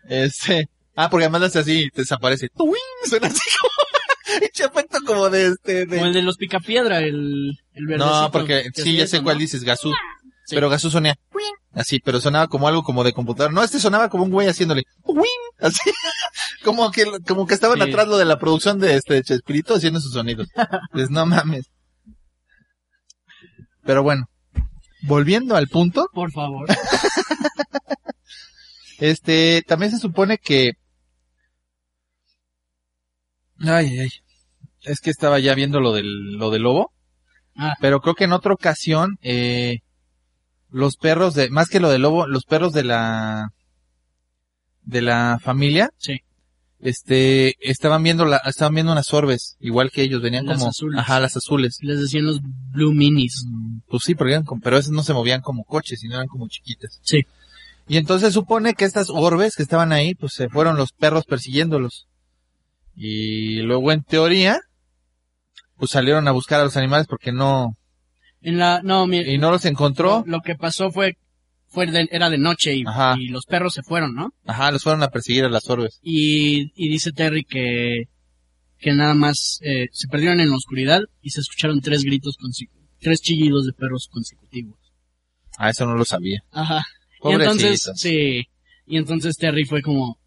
Este, ah, porque además hace así, te desaparece. ¡Tuing! Suena así como, *laughs* Eche efecto como de este, de... Como el de los picapiedra, el, el verdecito. no, porque que sí, ya eso, sé cuál ¿no? dices, Gasú. Sí. Pero Gasú sonía así, pero sonaba como algo como de computadora. No, este sonaba como un güey haciéndole ¡Wing! así, *laughs* como que como que estaban Sí. atrás lo de la producción de este Chespirito haciendo sus sonidos. Pues no mames. Pero bueno, volviendo al punto, Por favor. *laughs* este también se supone que Ay, ay. Es que estaba ya viendo lo del lo del lobo. Ah. Pero creo que en otra ocasión, eh, los perros de, más que lo del lobo, los perros de la, de la familia, Sí. este, estaban viendo la, estaban viendo unas orbes, igual que ellos, venían Las como, azules. ajá, las azules. Les decían los Blue Minis. Mm, Pues sí, porque eran como- pero esas no se movían como coches, sino eran como chiquitas. Sí. Y entonces supone que estas orbes que estaban ahí, pues se fueron los perros persiguiéndolos. Y luego en teoría, pues salieron a buscar a los animales porque no, En la, no, mira, y no los encontró. lo, lo que pasó fue, fue de- era de noche y, los perros se fueron, ¿no? Ajá, los fueron a perseguir a las orbes. Y, y dice Terry que, que nada más eh, se perdieron en la oscuridad y se escucharon tres gritos, tres chillidos de perros consecutivos. Ah, eso no lo sabía. Ajá. Y entonces, sí. Y entonces Terry fue como,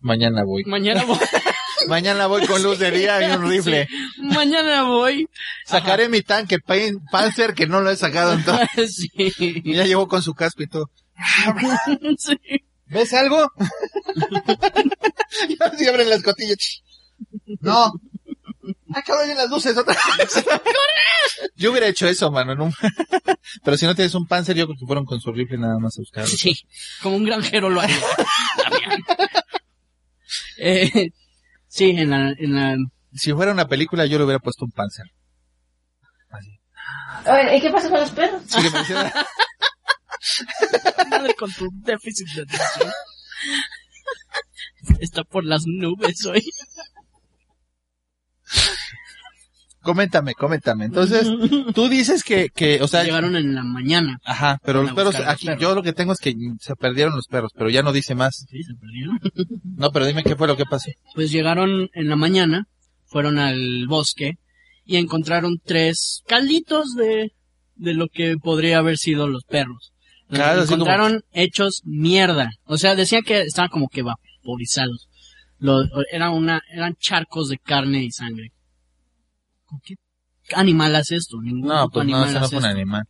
Mañana voy. mañana voy, *laughs* Mañana voy con luz de día y un rifle. mañana voy. Sacaré mi tanque Pan- Panzer que no lo he sacado entonces. *laughs* sí. Y ya llevó con su casco y todo. *laughs* sí. ¿Ves algo? y así abren las cotillas. No. Cabrón, en las luces otra vez. Yo hubiera hecho eso, mano. Pero si no tienes un Panzer, yo creo que fueron con su rifle nada más a buscar. Sí, como un granjero lo haría. Eh, *laughs* sí, en la, en la, Si fuera una película, yo le hubiera puesto un Panzer. Así. ¿y qué pasa con los perros? Sí, que madre *laughs* *laughs* con tu déficit de atención. Está por las nubes hoy. Coméntame, coméntame. Entonces, *laughs* tú dices que, que, o sea, Llegaron en la mañana. ajá, pero los perros, los aquí, perros. yo lo que tengo es que se perdieron los perros, pero ya no dice más. Sí, se perdieron. No, pero dime qué fue lo que pasó. Pues llegaron en la mañana, fueron al bosque y encontraron tres calditos de, de lo que podría haber sido los perros. Los Claro, encontraron hechos mierda. O sea, decían que estaban como que vaporizados. Era una, eran charcos de carne y sangre. ¿Con qué animal hace esto? Ningún No, pues no, animal no hace fue un animal.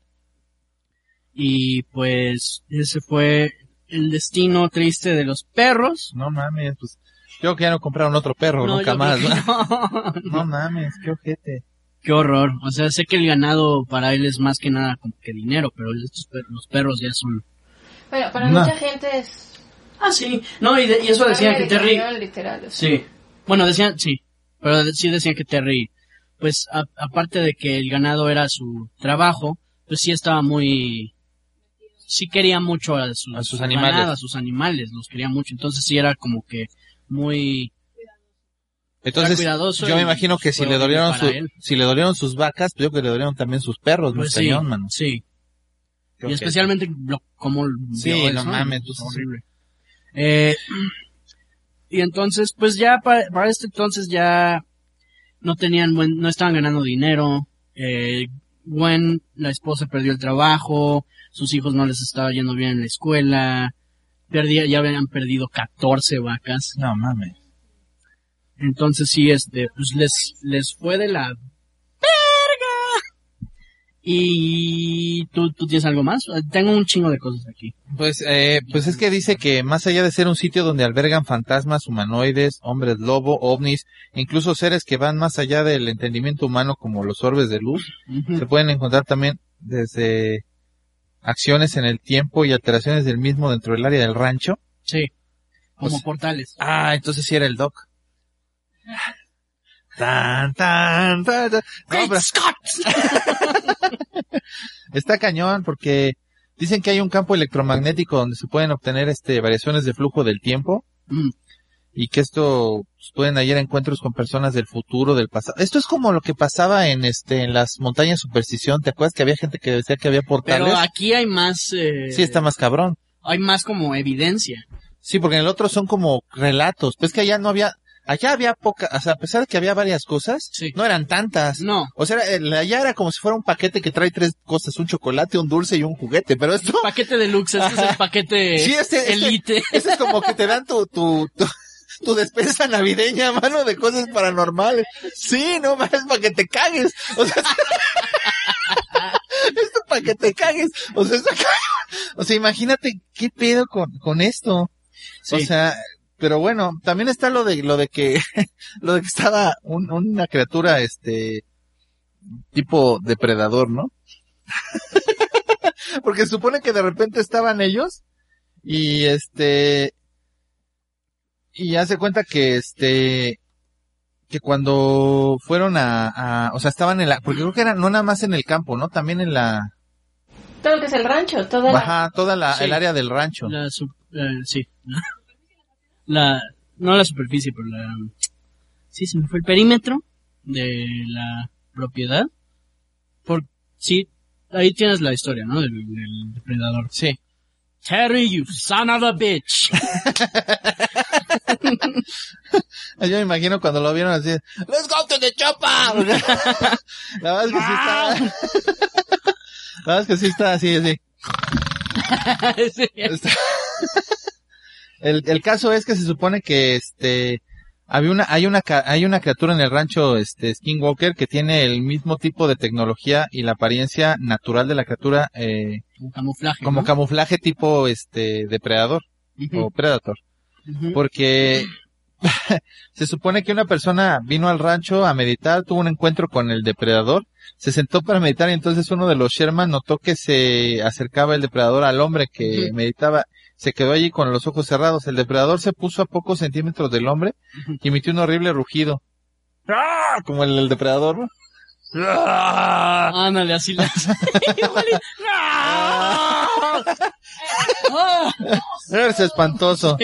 Y pues ese fue el destino triste de los perros. No mames, pues, yo creo que ya no compraron otro perro, No, nunca más, ¿no? no. *laughs* No mames, qué ojete. Qué horror. O sea, sé que el ganado para él es más que nada como que dinero, pero estos per- los perros ya son... Bueno, para No. mucha gente es... Ah, sí. No, y, de- y eso decían que Terry... literal. o sea. Sí. Bueno, decían, sí. Pero sí decían que Terry, pues a- aparte de que el ganado era su trabajo, pues sí estaba muy... Sí quería mucho a sus, A sus su animales. ganado, a sus animales, los quería mucho. Entonces sí era como que muy... Entonces, yo me imagino que si le dolieron su, si le dolieron sus vacas, pues yo creo que le dolieron también sus perros, Pues sí, cañón, mano. sí. Y especialmente lo, como Sí, vio no eso, mames, es pues, horrible. Eh, *clears throat* y entonces, pues ya para, para este entonces ya no tenían buen, no estaban ganando dinero. Eh, Gwen, la esposa, perdió el trabajo. Sus hijos no les estaba yendo bien en la escuela. Perdía, ya habían perdido 14 vacas. No mames. Entonces sí, este, pues les, les fue de la. Y tú, tú tienes algo más? Tengo un chingo de cosas aquí. Pues, eh, pues es que dice que más allá de ser un sitio donde albergan fantasmas, humanoides, hombres lobo, ovnis, incluso seres que van más allá del entendimiento humano como los orbes de luz, se pueden encontrar también desde acciones en el tiempo y alteraciones del mismo dentro del área del rancho. Sí. Como Pues- portales. Ah, entonces sí era el Doc. Tan, tan, tan, tan. No, pero *laughs* está cañón porque dicen que hay un campo electromagnético donde se pueden obtener este variaciones de flujo del tiempo Mm. y que esto pues, pueden hallar encuentros con personas del futuro, del pasado. Esto es como lo que pasaba en este en las montañas superstición, ¿te acuerdas que había gente que decía que había portales? Pero aquí hay más, eh, Sí, está más cabrón. hay más como evidencia. Sí, porque en el otro son como relatos. Pues que allá no había, allá había poca, o sea, a pesar de que había varias cosas, Sí. no eran tantas. No. O sea, el- allá era como si fuera un paquete que trae tres cosas, un chocolate, un dulce y un juguete, pero esto, *laughs* Paquete deluxe, este es el paquete Sí, este- este- elite. *laughs* eso es como que te dan tu, tu, tu, tu despensa navideña, *laughs* mano, de cosas paranormales. Sí, no más para que te cagues. O sea, esto para que te cagues. O sea, o sea, imagínate qué pedo con, con esto. Sí. O sea, pero bueno, también está lo de lo de que *laughs* lo de que estaba un- una criatura este tipo depredador, ¿no? *laughs* Porque se supone que de repente estaban ellos y este y hace cuenta que este que cuando fueron a, a o sea, estaban en la porque creo que era no nada más en el campo, ¿no? También en la Todo lo que es el rancho, toda la... baja toda la Sí. el área del rancho. La su- eh, sí. *laughs* La, no la superficie, pero la, sí, se me fue el perímetro de la propiedad. Por, sí, ahí tienes la historia, ¿no? Del, del depredador. Sí. Terry, you son of a bitch. *laughs* Yo me imagino cuando lo vieron así, let's go to the chopper. *laughs* la verdad es que sí está, *laughs* la verdad es que sí está así, así. Sí. Está- el, el caso es que se supone que este, había una, hay una, hay una criatura en el rancho, este, Skinwalker que tiene el mismo tipo de tecnología y la apariencia natural de la criatura, eh, Como camuflaje. como ¿no? camuflaje tipo, este, depredador o predator. porque *laughs* se supone que una persona vino al rancho a meditar, tuvo un encuentro con el depredador, se sentó para meditar y entonces uno de los Sherman notó que se acercaba el depredador al hombre que meditaba, se quedó allí con los ojos cerrados, el depredador se puso a pocos centímetros del hombre y emitió un horrible rugido. ¡Ah! Como el, el depredador, ¿no? ¡Ah! Ándale, así las. *laughs* ¡Ah! *laughs* Es espantoso.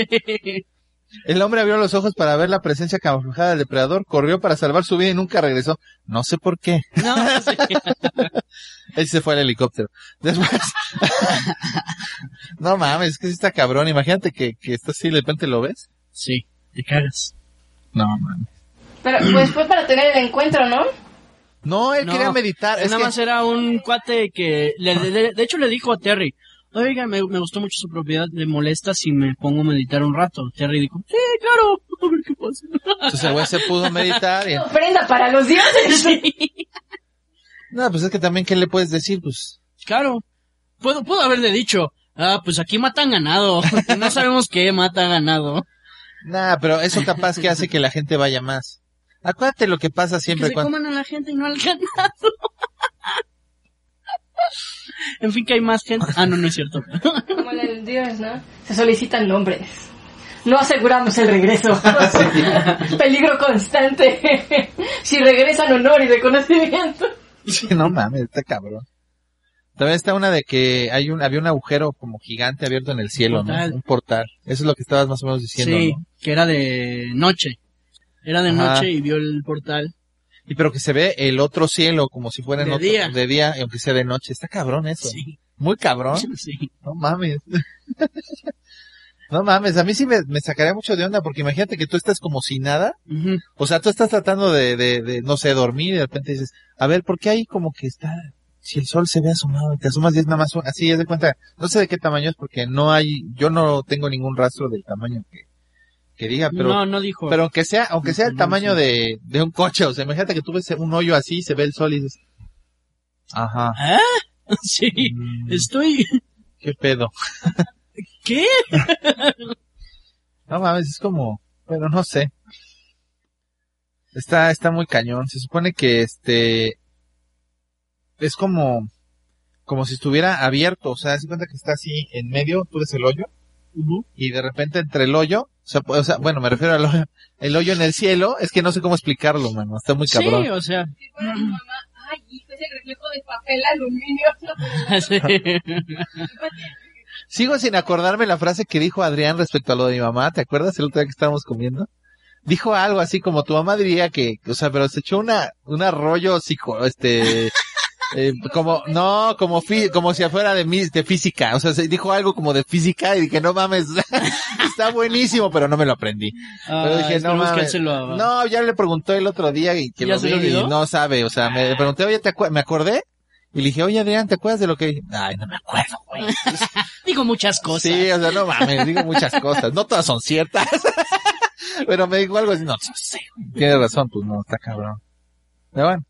El hombre abrió los ojos para ver la presencia camuflada del depredador, corrió para salvar su vida y nunca regresó. No sé por qué. No, sí. Él *laughs* se fue al helicóptero. Después. *laughs* no mames, es que sí está cabrón. Imagínate que, que esto así de repente lo ves. Sí, te cagas. No mames. Pero pues fue para tener el encuentro, ¿no? No, él No, quería meditar. Es Nada que- más era un cuate que, le- le- de hecho le dijo a Terry, oiga, me, me gustó mucho su propiedad, ¿le molesta si me pongo a meditar un rato? Terry dijo, sí, claro, *laughs* a ver qué pasa. Entonces el güey se pudo meditar y... *laughs* Ofrenda para los dioses. No, pues es que también, ¿qué le puedes decir? Pues... Claro, puedo, puedo haberle dicho, ah, pues aquí matan ganado, no sabemos qué mata ganado. Nah, pero eso capaz que hace que la gente vaya más. Acuérdate lo que pasa Que siempre se cuando... coman a la gente y no al ganado. En fin, que hay más gente. Ah, no, no es cierto. Como en el dios, ¿no? Se solicitan nombres. No aseguramos el regreso. *laughs* Peligro constante. si regresan honor y reconocimiento. Sí, no mames, está cabrón. También está una de que hay un, había un agujero como gigante abierto en el cielo, portal. ¿no? Un portal. Eso es lo que estabas más o menos diciendo, sí, ¿no? que era de noche. Era de Ajá. noche y vio el portal. Y pero que se ve el otro cielo como si fuera en De otro, día. de día, y aunque sea de noche. Está cabrón eso. Sí, Muy cabrón. *laughs* sí. No mames. *laughs* no mames, a mí sí me, me sacaría mucho de onda porque imagínate que tú estás como sin nada. O sea, tú estás tratando de, de, de, no sé, dormir y de repente dices, a ver, ¿por qué ahí como que está, si el sol se ve asomado y te asomas y es nada más así, es de cuenta, no sé de qué tamaño es porque no hay, yo no tengo ningún rastro del tamaño que, que diga, pero, no, no dijo. pero aunque sea, aunque sea el tamaño de, de un coche, o sea, imagínate que tú ves un hoyo así, se ve el sol y dices, ajá, ¿Ah? *laughs* Sí, mm, estoy... qué pedo. *laughs* ¿Qué? *laughs* No mames, es como, bueno, no sé. Está, está muy cañón. Se supone que este, es como, como si estuviera abierto. O sea, se cuenta que está así en medio, tú ves el hoyo, y de repente entre el hoyo, o sea, o sea, bueno, me refiero al hoyo, el hoyo en el cielo, es que no sé cómo explicarlo, mano. Está muy Sí, cabrón. o sea... Ay, hijo, es el reflejo de papel aluminio. *laughs* sí. Sigo sin acordarme la frase que dijo Adrián respecto a lo de mi mamá. ¿Te acuerdas el otro día que estábamos comiendo? Dijo algo así como tu mamá diría que, o sea, pero se echó una, un arroyo psico, este, eh, como, no, como fi- como si fuera de, mi- de física. O sea, se dijo algo como de física y dije, no mames, *laughs* está buenísimo, pero no me lo aprendí. Pero Ah, dije, no mames. lo- No, ya le preguntó el otro día y que ¿Ya lo vi y no sabe. O sea, me pregunté, oye, ¿te me acordé? Y le dije, oye, Adrián, ¿te acuerdas de lo que dije? Ay, no me acuerdo, güey. *laughs* Digo muchas cosas. Sí, o sea, no mames, digo muchas cosas. No todas son ciertas. *laughs* Pero me dijo algo así, no, no sé. güey. Tienes razón, pues no, está cabrón. Pero bueno.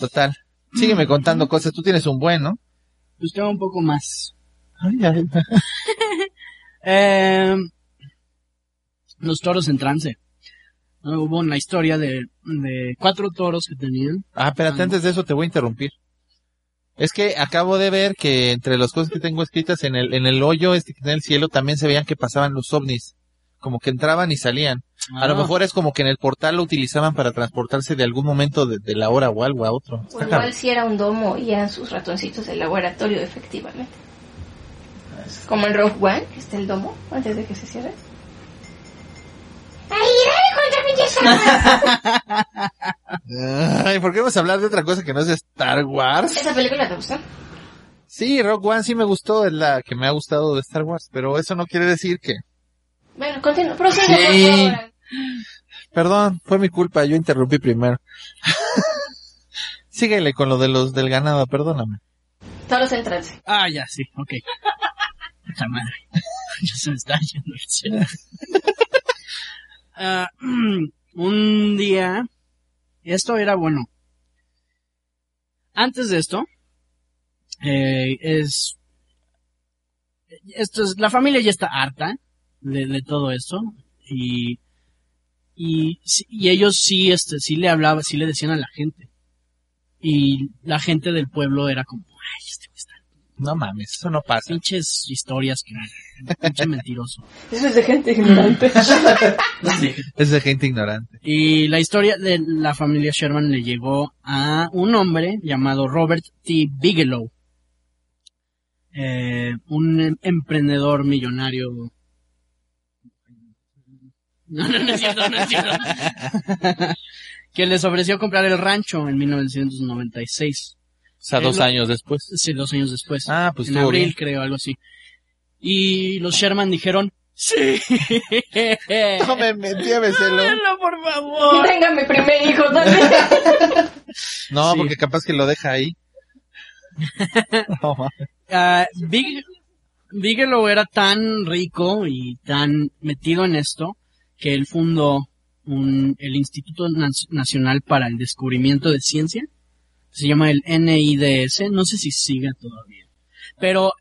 Total. Sígueme contando cosas. Tú tienes un buen, ¿no? Pues tengo un poco más. Ay, ay. *laughs* Eh, los toros en trance. ¿no? Hubo una historia de, de cuatro toros que tenían. Ah, espérate, antes de eso te voy a interrumpir. Es que acabo de ver que entre las cosas que tengo escritas en el, en el hoyo este que está en el cielo también se veían que pasaban los ovnis. Como que entraban y salían. A lo Ah, mejor es como que en el portal lo utilizaban para transportarse de algún momento de, de la hora o algo a otro. O igual si era un domo y eran sus ratoncitos del laboratorio, efectivamente. Como en Rogue One, que está el domo, antes de que se cierre. ¡Ay, *laughs* Ay, ¿por qué vamos a hablar de otra cosa que no es Star Wars? ¿Esa película te gustó? Sí, Rock One sí me gustó, es la que me ha gustado de Star Wars, pero eso no quiere decir que... Bueno, continúa. Prosigue, por Sí. favor. Perdón, fue mi culpa, yo interrumpí primero. Síguele con lo de los del ganado, perdóname. Toros en trance. Ah, ya, sí, ok. Puta madre. *laughs* ya se me está yendo el cielo. *laughs* Ah, *clears throat* un día, esto era bueno. Antes de esto, eh, es, esto es, la familia ya está harta de, de todo esto y, y, sí- y ellos sí, este, sí le hablaban, sí le decían a la gente. Y la gente del pueblo era como, ay, este güey está No mames, eso no pasa. pinches historias que pinche mentiroso. *laughs* Eso es de gente ignorante. *laughs* Es de gente ignorante. Y la historia de la familia Sherman le llegó a un hombre llamado Robert T. Bigelow. Eh, un em- emprendedor millonario No, no, no es cierto, no es cierto. *laughs* que les ofreció comprar el rancho en 1996. O sea, dos lo- años después. Sí, dos años después. Ah, pues en abril, bien. creo, algo así. Y los Sherman dijeron, sí. *laughs* Tómeme, lléveselo. Háganlo, por Y favor. tenga mi primer hijo también. *laughs* No, Sí. porque capaz que lo deja ahí. No. Ah, Big, Bigelow era tan rico y tan metido en esto que él fundó un, el Instituto Nacional para el Descubrimiento de Ciencia. Se llama el NIDS. No sé si siga todavía. Pero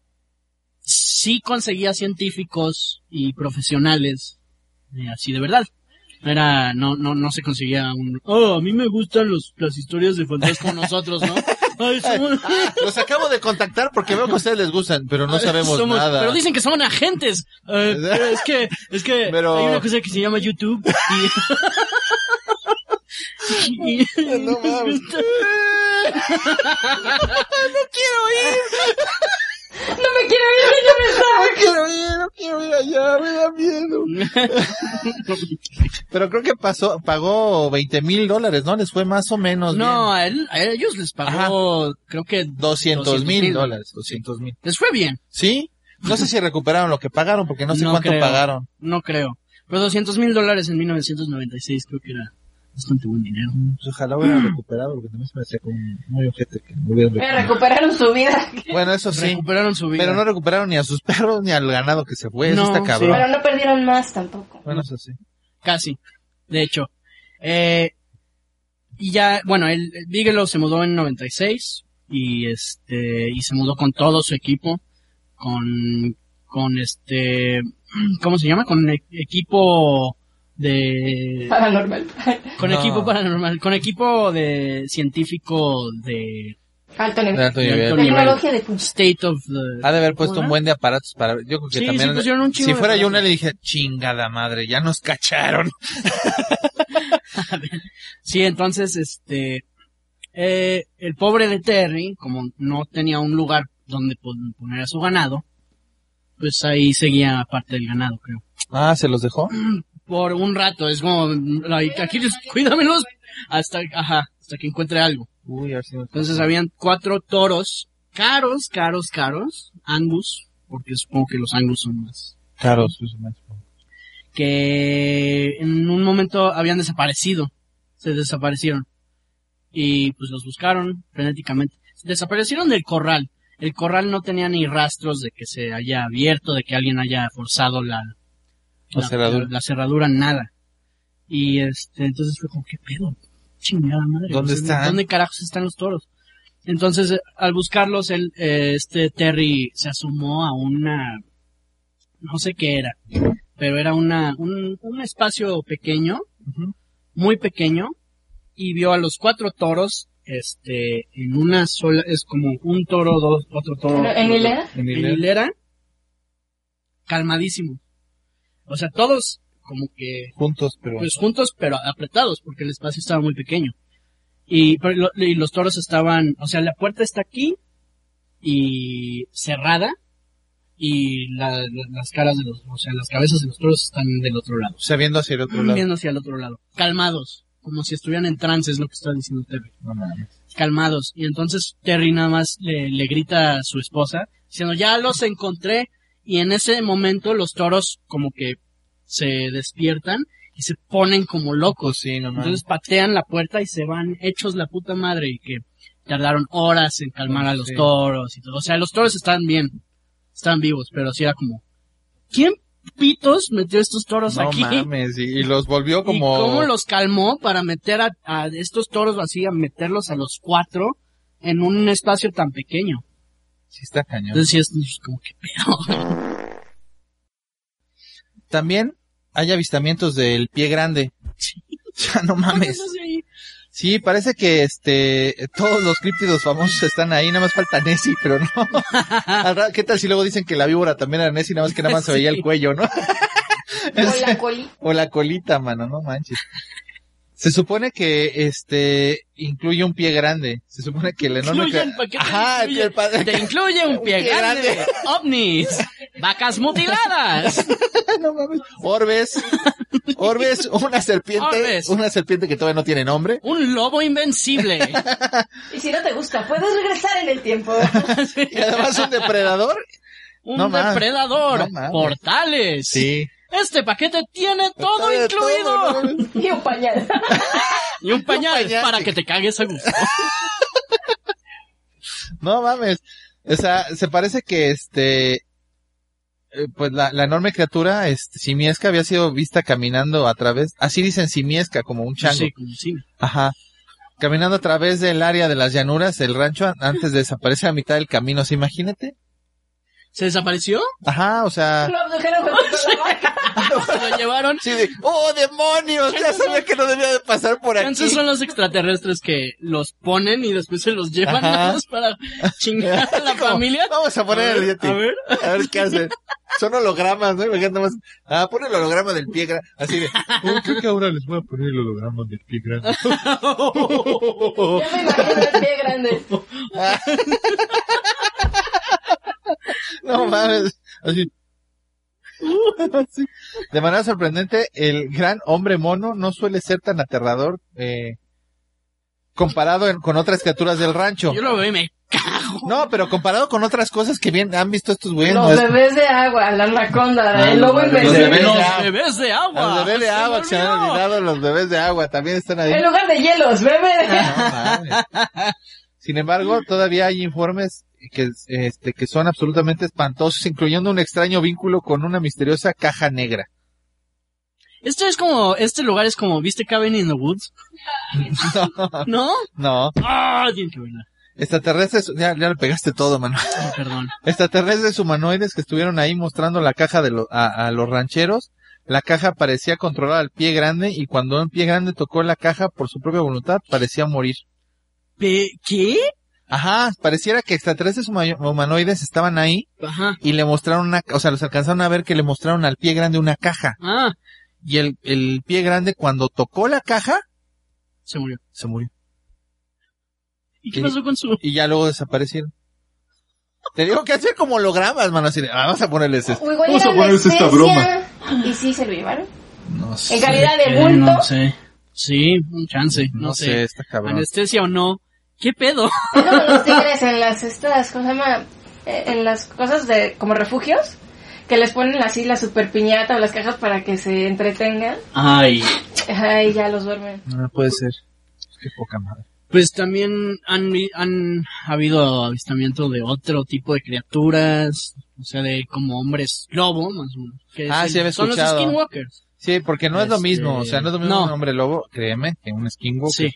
sí conseguía científicos y profesionales eh, así de verdad. Era, no, no, no se conseguía un, oh, a mí me gustan los, las historias de fantasmas con nosotros, ¿no? Ay, *laughs* somos- Los acabo de contactar porque veo que a ustedes les gustan, pero no sabemos Somos- nada. Pero dicen que son agentes. Eh, *laughs* pero es que, es que Pero- hay una cosa que se llama YouTube y... *laughs* y- No mames. No me quiero ir, yo no estaba. No quiero ir, no quiero ir allá, me da miedo. *laughs* Pero creo que pasó, pagó 20 mil dólares, ¿no? Les fue más o menos no, bien. a, él, a ellos les pagó, creo que 200 mil dólares, 200 mil. les fue bien, ¿Sí? No sé si recuperaron lo que pagaron, porque no sé No cuánto creo. pagaron. no creo. Pero 200 mil dólares en 1996 creo que era bastante buen dinero. Pues ojalá hubieran recuperado, porque también se me hacía como muy ojete que no hubieran recuperado. recuperaron su vida. Bueno, eso sí. Recuperaron su vida. Pero no recuperaron ni a sus perros ni al ganado que se fue. Eso No, está sí. Pero no perdieron más tampoco. Bueno, eso sí. Casi. De hecho. Eh, y ya, bueno, el, el Bigelow se mudó en 96 y este, y se mudó con todo su equipo, con, con este, *clears throat* ¿cómo se llama? Con e- equipo de, Paranormal. con No. equipo paranormal, con equipo de científico de Alto nivel. De alto de nivel. alto nivel. Tecnología de. State of the... Ha de haber puesto ¿Cómo un buen de aparatos para yo creo que Sí, también sí pusieron un chingo si fuera yo una le dije chingada madre ya nos cacharon *laughs* *laughs* Sí, entonces, este, eh, el pobre de Terry, como no tenía un lugar donde pon- poner a su ganado, pues ahí seguía parte del ganado, creo. ah se los dejó *clears throat* Por un rato, es como, like, aquí, *laughs* cuídamelos, hasta, ajá, hasta que encuentre algo. uy Entonces habían cuatro toros, caros, caros, caros, angus, porque supongo que los angus son más, caros pues, más. que en un momento habían desaparecido, se desaparecieron. Y pues los buscaron frenéticamente. Desaparecieron del corral. El corral no tenía ni rastros de que se haya abierto, de que alguien haya forzado la, La cerradura. la cerradura, nada. Y este, entonces fue como, ¿qué pedo? Chingada madre. ¿Dónde están? ¿Dónde carajos están los toros? Entonces, al buscarlos, él, eh, este Terry se asomó a una, no sé qué era, pero era una, un, un espacio pequeño, muy pequeño, y vio a los cuatro toros, este, en una sola, es como un toro, dos, otro toro. ¿en hilera? En hilera, calmadísimo. O sea, todos como que juntos pero pues juntos pero apretados porque el espacio estaba muy pequeño. Y, pero y los toros estaban o sea la puerta está aquí y cerrada y la- la- las caras de los o sea las cabezas de los toros están del otro lado. O sea viendo hacia el otro lado. Viendo hacia el otro lado. Calmados como si estuvieran en trance es lo que está diciendo Terry. No mames. Calmados. Y entonces Terry nada más le, le grita a su esposa diciendo ya los encontré y en ese momento los toros como que se despiertan y se ponen como locos pues sí no entonces patean la puerta y se van hechos la puta madre y que tardaron horas en calmar a los Sí. toros y todo. O sea, los toros están bien, están vivos, pero sí era como, ¿quién pitos metió estos toros no aquí? mames y, y los volvió ¿Y como cómo los calmó para meter a, a estos toros así, a meterlos a los cuatro en un espacio tan pequeño? Sí está cañón Entonces sí es como que pedo. también hay avistamientos del pie grande *laughs* ya no mames Sí, parece que este todos los críptidos famosos están ahí, nada más falta Nessie, pero no. *laughs* ¿Qué tal si luego dicen que la víbora también era Nessie, nada más que nada más se veía el cuello, ¿no? *laughs* O la coli. O la colita, mano, no manches. Se supone que este incluye un pie grande. Se supone que el enorme Incluye cra- el paquete, Ajá, incluye- el pa- Te incluye un pie, pie grande. grande. ovnis. Vacas mutiladas. *laughs* no mames. Orbes. Orbes, una serpiente. Orbes. Una serpiente que todavía no tiene nombre. Un lobo invencible. *laughs* Y si no te gusta, puedes regresar en el tiempo. *laughs* Y además un depredador. Un No depredador. No. Portales. Sí. Este paquete tiene todo incluido. todo, ¿no? Y un pañal. *laughs* Y un pañal, pañal. para que te cagues a gusto. *laughs* No mames. O sea, se parece que este, eh, pues la, la enorme criatura, este, simiesca había sido vista caminando a través, así dicen simiesca, como un chango. Sí, como sí. Ajá. Caminando a través del área de las llanuras del rancho an- antes de desaparecer a mitad del camino, ¿se imagínate? ¿Se desapareció? Ajá, o sea, Lo abdujeron junto con *laughs* la vaca. ¿Se lo llevaron? sí de, ¡oh demonios! Ya sabía que no debía de pasar por aquí. Entonces son los extraterrestres que los ponen y después se los llevan Ajá. nada más para chingar a la *laughs* familia. Vamos a poner A ver, el Yeti. a ver. A ver qué hacen. Son hologramas, ¿no? Imagínate nomás. Ah, pon el holograma del pie gra- así de. *laughs* Oh, creo que ahora les voy a poner el holograma del pie grande. Ya me imagino el pie grande. No mames. Así. Así. *laughs* De manera sorprendente, el gran hombre mono no suele ser tan aterrador eh, comparado en- con otras criaturas del rancho. Yo lo veo y me cago. No, pero comparado con otras cosas que bien han visto estos güeyes. no Los es- bebés de agua, la anaconda, Ah, el no, lobo los invencible. Los de agua. bebés de agua. Los bebés de Se agua, que se han olvidado, los bebés de agua también están ahí. En lugar de hielos, bebé. No mames. Sin embargo, todavía hay informes que, este, que son absolutamente espantosos, incluyendo un extraño vínculo con una misteriosa caja negra. Esto es como, este lugar es como, ¿viste Cabin in the Woods? *laughs* ¿No? No, Ah, tiene que verla. extraterrestres, ya, ya le pegaste todo, mano. Ay, perdón. *laughs* Extraterrestres humanoides que estuvieron ahí mostrando la caja de lo- a, a los rancheros. La caja parecía controlar al pie grande y cuando un pie grande tocó la caja por su propia voluntad parecía morir. ¿Qué? Ajá, pareciera que extraterrestres huma- humanoides estaban ahí Ajá. y le mostraron una, o sea, los alcanzaron a ver que le mostraron al pie grande una caja. Ah, Y el, el pie grande cuando tocó la caja, se murió. se murió. ¿Y qué pasó con su...? Y ya luego desaparecieron. Te digo que hacer como hologramas, mano, así de, ah, vamos a ponerles esto. Vamos a ponerles esta anestesia. Y sí, se lo llevaron. No sé. En calidad de Eh, bulto. no sé. Sí, un chance. No, No sé. sé, está cabrón. Anestesia o no. ¿Qué pedo? Es como los *laughs* tigres en las estas, ¿cómo se llama? Eh, En las cosas de como refugios que les ponen así la super piñata o las cajas para que se entretengan. Ay. Ajá, y ya los duermen. No puede ser. Qué poca madre. Pues también han, han habido avistamiento de otro tipo de criaturas, o sea, de como hombres lobo, más o menos. que Ah, el- sí, había Son los escuchado. skinwalkers. Sí, porque no es lo mismo, o sea, no es lo mismo no. un hombre lobo, créeme, que un skinwalker. Sí.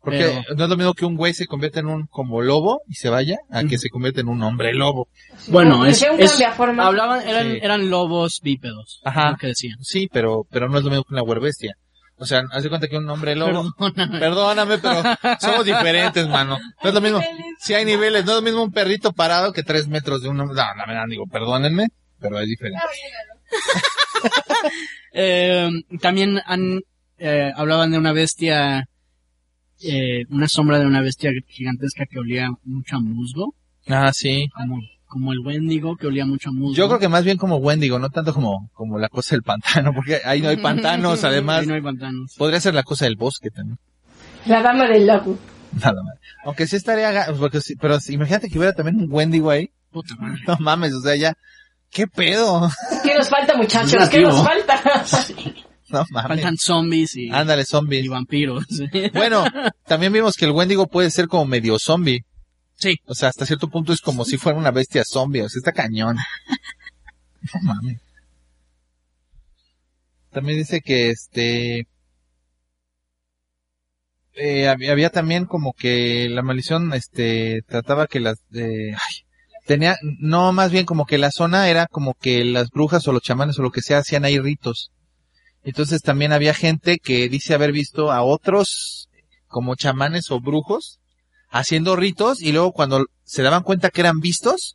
Porque pero- no es lo mismo que un güey se convierta en un como lobo y se vaya, a que se convierta en un hombre lobo. Bueno, que es, es- hablaban, eran, Sí. eran lobos bípedos. Ajá. Lo que decían. Sí, pero, pero no es lo mismo que una huerbestia. O sea, haz de cuenta que un hombre lobo. Perdóname. Perdóname, pero somos diferentes, mano. No es lo mismo. Si hay niveles, no es lo mismo un perrito parado que tres metros de un hombre. No, la verdad, digo, perdónenme, pero es diferente. *laughs* Eh, también han, eh, hablaban de una bestia, eh, una sombra de una bestia gigantesca que olía mucho a musgo, Ah, sí. como, como el Wendigo que olía mucho a musgo. Yo creo que más bien como Wendigo, no tanto como, como la cosa del pantano, porque ahí no hay pantanos, *laughs* además. Ahí no hay pantanos. Podría ser la cosa del bosque también. La dama del lago. Nada más. Aunque sí estaría, ga- porque sí- pero sí, imagínate que hubiera también un Wendigo ahí. Puta madre. No mames, o sea, ya, ¿qué pedo? ¿Qué nos falta, muchachos? ¿Qué nos falta? *laughs* *laughs* No mames. Faltan zombies y, Ándale, y zombies. vampiros. *laughs* Bueno, también vimos que el Wendigo puede ser como medio zombie. Sí. O sea, hasta cierto punto es como si fuera una bestia zombie. O sea, está cañón. *laughs* No mames. También dice que este... eh, había, había también como que la maldición, este, trataba que las, eh, ay, tenía, no, más bien como que la zona era como que las brujas o los chamanes o lo que sea hacían ahí ritos. Entonces también había gente que dice haber visto a otros como chamanes o brujos haciendo ritos y luego cuando se daban cuenta que eran vistos,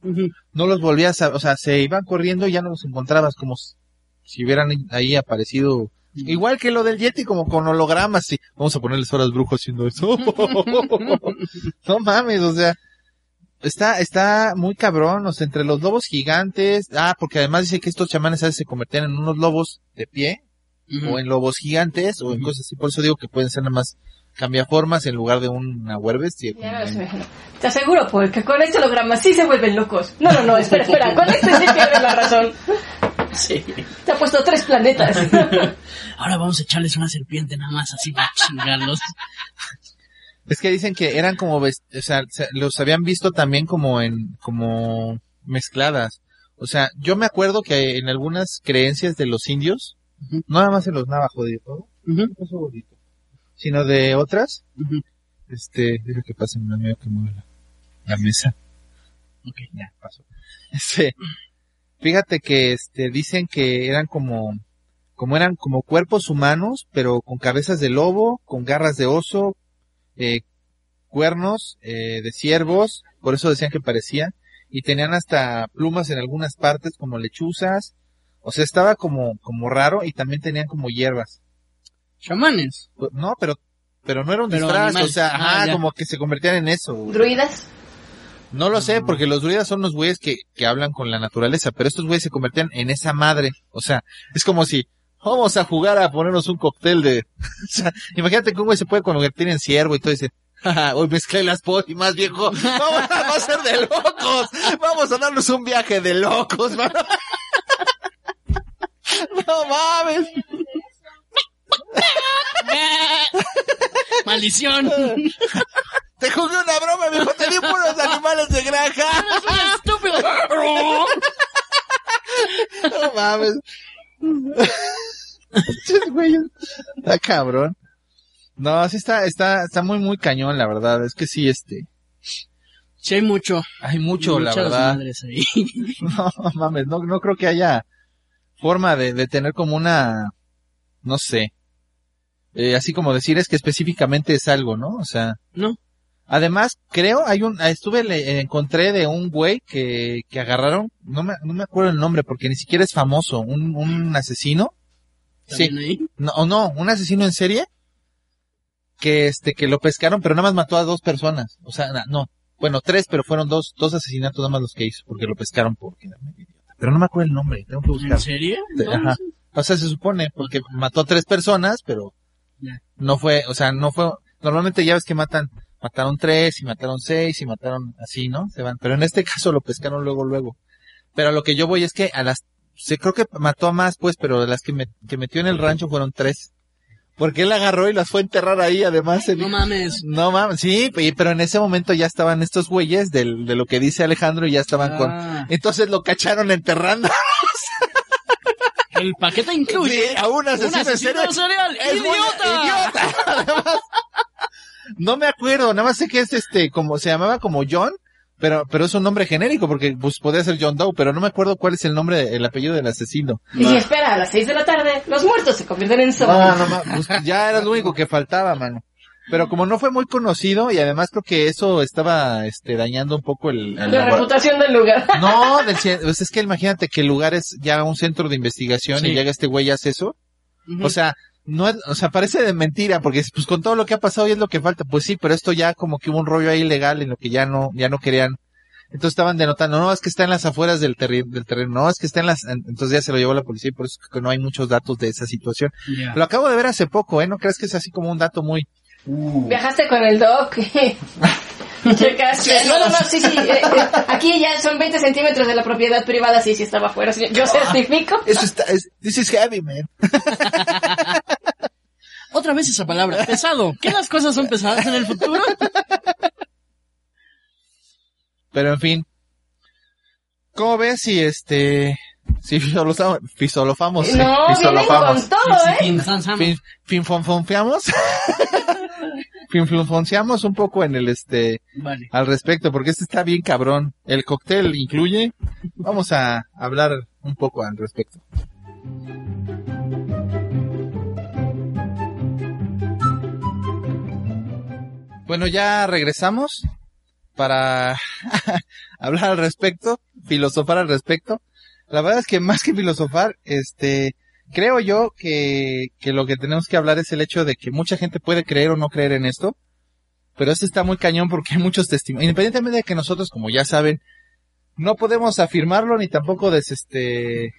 no los volvías a, o sea, se iban corriendo y ya no los encontrabas como si- si hubieran ahí aparecido igual que lo del Yeti como con hologramas, sí. Vamos a ponerles horas brujos haciendo eso. *laughs* no mames, o sea, está, está muy cabrón, o sea, entre los lobos gigantes, ah, porque además dice que estos chamanes a veces se convertían en unos lobos de pie, O en lobos gigantes, o en cosas así, por eso digo que pueden ser nada más cambiaformas en lugar de una huerbestia. Te aseguro, Paul, que con este holograma sí se vuelven locos. No, no, no, espera, espera. Con este sí pierdes la razón. Sí. Te ha puesto tres planetas. *laughs* Ahora vamos a echarles una serpiente nada más así para chingarlos. Es que dicen que eran como, o sea, se- los habían visto también como en, como mezcladas. O sea, yo me acuerdo que en algunas creencias de los indios, No nada más en los navajos, de todo, sino de otras, este, deja que pase un amigo que mueve la, la mesa. Ok. Ya, pasó. Este, fíjate que, este, dicen que eran como, como eran como cuerpos humanos, pero con cabezas de lobo, con garras de oso, eh, cuernos, eh, de ciervos, por eso decían que parecían, y tenían hasta plumas en algunas partes como lechuzas, o sea, estaba como, como raro, y también tenían como hierbas. Chamanes. Pues, No, pero, pero no era un Pero disfraz, animales. o sea, Ah, ajá, ya. como que se convertían en eso. güey. ¿Druidas? No lo sé, porque los druidas son los güeyes que, que hablan con la naturaleza, pero estos güeyes se convertían en esa madre. O sea, es como si, vamos a jugar a ponernos un cóctel de... *laughs* o sea, imagínate que un güey se puede convertir en ciervo y todo dice, "Jaja, hoy mezclé las pócimas, viejo. Vamos a ser de locos. Vamos a darnos un viaje de locos, *laughs* mano. No mames. ¡Maldición! Te jugué una broma, viejo. Te di puros animales de granja. *laughs* ¡Estúpido! No mames. Está cabrón. No, sí está, está, está muy, muy cañón, la verdad. Es que sí, este, Sí, hay mucho. hay mucho, la Muchas verdad. ahí. *laughs* No, mames, no, no creo que haya forma de, de tener como una, no sé, eh, así como decir es que específicamente es algo, ¿no? O sea, No. además, creo, hay un, estuve, le, encontré de un güey que, que agarraron, no me, no me acuerdo el nombre porque ni siquiera es famoso, un, un asesino. Sí, ¿También ahí? no, no, un asesino en serie que este que lo pescaron, pero nada más mató a dos personas. O sea, no, bueno, tres, pero fueron dos, dos asesinatos nada más los que hizo, porque lo pescaron porque era medio idiota. Pero no me acuerdo el nombre, tengo que buscar. ¿En serio? Ajá. O sea, se supone, porque mató a tres personas, pero no fue, o sea, no fue, normalmente ya ves que matan, mataron tres y mataron seis y mataron así, ¿no? Se van, pero en este *laughs* caso lo pescaron luego, luego. Pero a lo que yo voy es que a las, se creo que mató a más, pues, pero de las que, me, que metió en el rancho fueron tres. Porque él agarró y las fue a enterrar ahí, además. No mames. no mames, sí, pero en ese momento ya estaban estos güeyes del, de lo que dice Alejandro y ya estaban con, Ah, entonces lo cacharon enterrando. *laughs* el paquete incluye Sí, a un un asesino, en asesino serial. Es muy ¡Idiota! idiota. *laughs* Además, no me acuerdo, nada más sé que es este, como, se llamaba como John, pero, pero es un nombre genérico porque pues podría ser John Doe, pero no me acuerdo cuál es el nombre, el apellido del asesino. Y si espera a las 6 de la tarde, los muertos se convierten en No, zombies. no, ma- pues ya era lo único que faltaba, mano. Pero como no fue muy conocido y además creo que eso estaba, este, dañando un poco el, el La reputación del lugar. *laughs* No, del cien- pues es que imagínate que el lugar es ya un centro de investigación Sí. y llega este güey y hace eso. O sea, no es, o sea, parece de mentira porque pues con todo lo que ha pasado y es lo que falta. Pues sí, pero esto ya como que hubo un rollo ahí ilegal en lo que ya no, ya no querían. Entonces estaban denotando, no, es que está en las afueras del, terri- del terreno, no, es que está en las, en- entonces ya se lo llevó la policía y por eso es que no hay muchos datos de esa situación. Lo acabo de ver hace poco, ¿eh? No crees que es así como un dato muy, Viajaste con el doc. *laughs* Checaste. No, no, no, sí, sí. eh, eh, aquí ya son 20 centímetros de la propiedad privada. Sí, sí estaba afuera. sí, Yo certifico. eso está, es, this is heavy, man. *laughs* Otra vez esa palabra. Pesado. ¿Qué las cosas son pesadas en el futuro? Pero en fin. ¿Cómo ves si este, si fisolofamos, fisolofamos, No, vienen fisolofamos, con todo, ¿eh? Finfonfonfiamos, *laughs* finfonfonciamos un poco en el este, Vale. al respecto, porque este está bien cabrón. El cóctel incluye, vamos a hablar un poco al respecto. Bueno, ya regresamos para *laughs* hablar al respecto, filosofar al respecto. La verdad es que más que filosofar, este, creo yo que, que lo que tenemos que hablar es el hecho de que mucha gente puede creer o no creer en esto. Pero este está muy cañón porque hay muchos testimonios. Independientemente de que nosotros, como ya saben, no podemos afirmarlo ni tampoco des, este,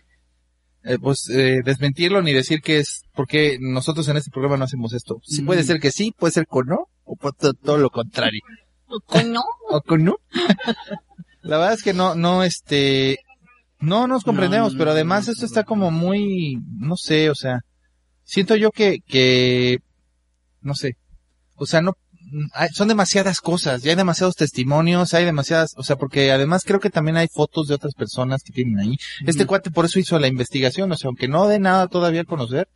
eh, pues, eh, desmentirlo ni decir que es porque nosotros en este programa no hacemos esto. Sí, puede Mm. ser que sí, puede ser que no, o puede ser todo lo contrario. no? *laughs* ¿O que no? La verdad es que no, no, este, no nos comprendemos, no, pero además no, esto está como muy, no sé, o sea, siento yo que, que, no sé, o sea, no, son demasiadas cosas, ya hay demasiados testimonios, hay demasiadas, o sea, porque además creo que también hay fotos de otras personas que tienen ahí. Este cuate por eso hizo la investigación, o sea, aunque no de nada todavía a conocer,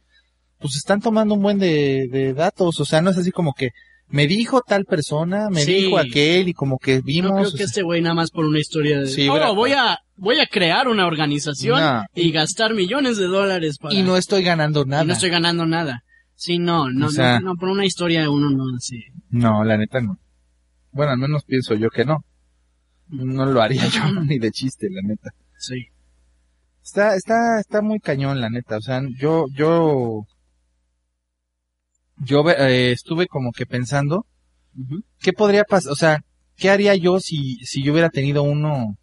pues están tomando un buen de, de datos, o sea, no es así como que me dijo tal persona, me Sí. dijo aquel y como que vimos. Yo creo que sea, este güey nada más por una historia de... Sí, "Oh, voy a, voy a crear una organización No. y gastar millones de dólares para... y no estoy ganando nada. y no estoy ganando nada. Sí, no, no, O sea- no, no, por una historia uno no así. No, la neta no. Bueno, al menos pienso yo que no. No lo haría yo ni de chiste, la neta. Sí. Está, está, está muy cañón, la neta. O sea, yo, yo, yo eh, estuve como que pensando. ¿qué podría pasar? O sea, ¿qué haría yo si, si yo hubiera tenido uno?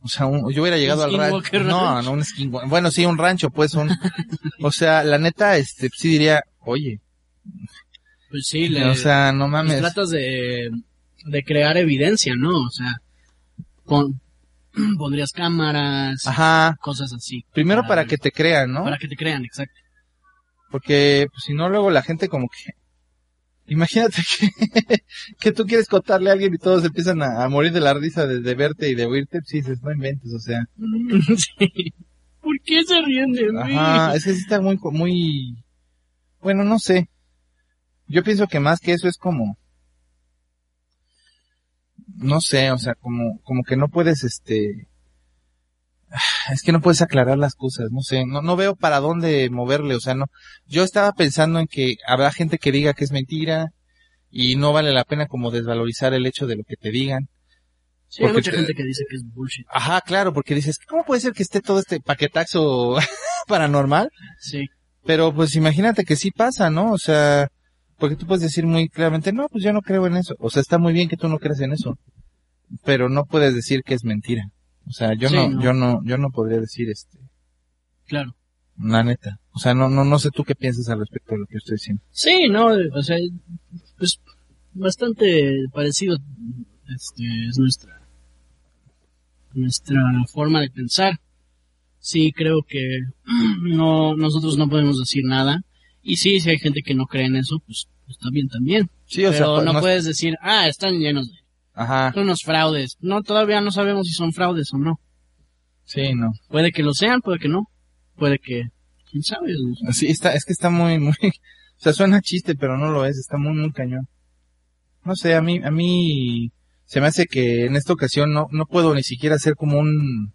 O sea, un- yo hubiera llegado al rancho. No, no un skinwalker. Bueno, sí, un rancho, pues, un, o sea, la neta, este, sí diría, oye, Pues sí, le, o sea, no pues mames. tratas de, de crear evidencia, ¿no? O sea, pon- *clears throat* pondrías cámaras, Ajá. cosas así. Primero para que te crean, ¿no? Para que te crean, exacto. Porque pues, si no, luego la gente como que... Imagínate *laughs* que, que tú quieres contarle a alguien y todos empiezan a, a morir de la risa de, de verte y de oírte. Pues dices, no inventes, o sea. *laughs* sí. ¿Por qué se ríen de mí? Ajá, es que sí está muy, muy... Bueno, no sé. Yo pienso que más que eso es como... No sé, o sea, como, como que no puedes, este... Es que no puedes aclarar las cosas, no sé, no, no veo para dónde moverle, o sea, no. Yo estaba pensando en que habrá gente que diga que es mentira y no vale la pena como desvalorizar el hecho de lo que te digan. Sí, hay mucha te- gente que dice que es bullshit. Ajá, claro, porque dices, ¿cómo puede ser que esté todo este paquetazo *laughs* paranormal? Sí. Pero pues imagínate que sí pasa, ¿no? O sea, porque tú puedes decir muy claramente, no, pues yo no creo en eso. O sea, está muy bien que tú no creas en eso. Pero no puedes decir que es mentira. O sea, yo Sí, no, no. yo no, yo no podría decir este, Claro. la neta. O sea, no, no, no sé tú qué piensas al respecto de lo que estoy diciendo. Sí, no, o sea, pues bastante parecido este, es nuestra nuestra forma de pensar. Sí, creo que *clears throat* no nosotros no podemos decir nada y sí, si hay gente que no cree en eso, pues está bien también. Sí, o sea, Pero pues, no no- puedes decir, ah, están llenos de ajá, son unos fraudes. No, todavía no sabemos si son fraudes o no. sí, no. Puede que lo sean, puede que no. Puede que, quién sabe. Sí, está, es que está muy, muy, *laughs* o sea, suena chiste, pero no lo es, está muy, muy cañón. No sé, a mí, a mí se me hace que en esta ocasión no, no puedo ni siquiera hacer como un,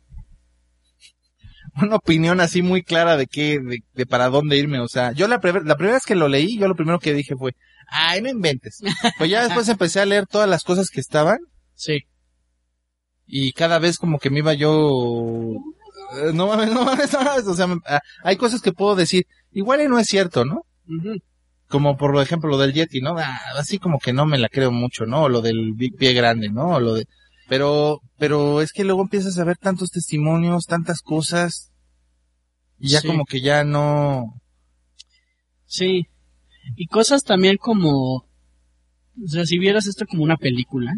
*laughs* una opinión así muy clara de qué, de, de para dónde irme, o sea, yo la, la primera vez que lo leí, yo lo primero que dije fue, ay, no inventes. Pues ya después empecé a leer todas las cosas que estaban Sí. y cada vez como que me iba yo eh, no mames, *laughs* no mames, no mames, o sea, ah, hay cosas que puedo decir, igual y no es cierto, ¿no? Como por ejemplo lo del Yeti, ¿no? Ah, así como que no me la creo mucho, ¿no? O lo del Big Pie Grande, ¿no? O lo de, pero, pero es que luego empiezas a ver tantos testimonios, tantas cosas, y ya Sí. como que ya no, Sí. Y cosas también como, o sea, si vieras esto como una película,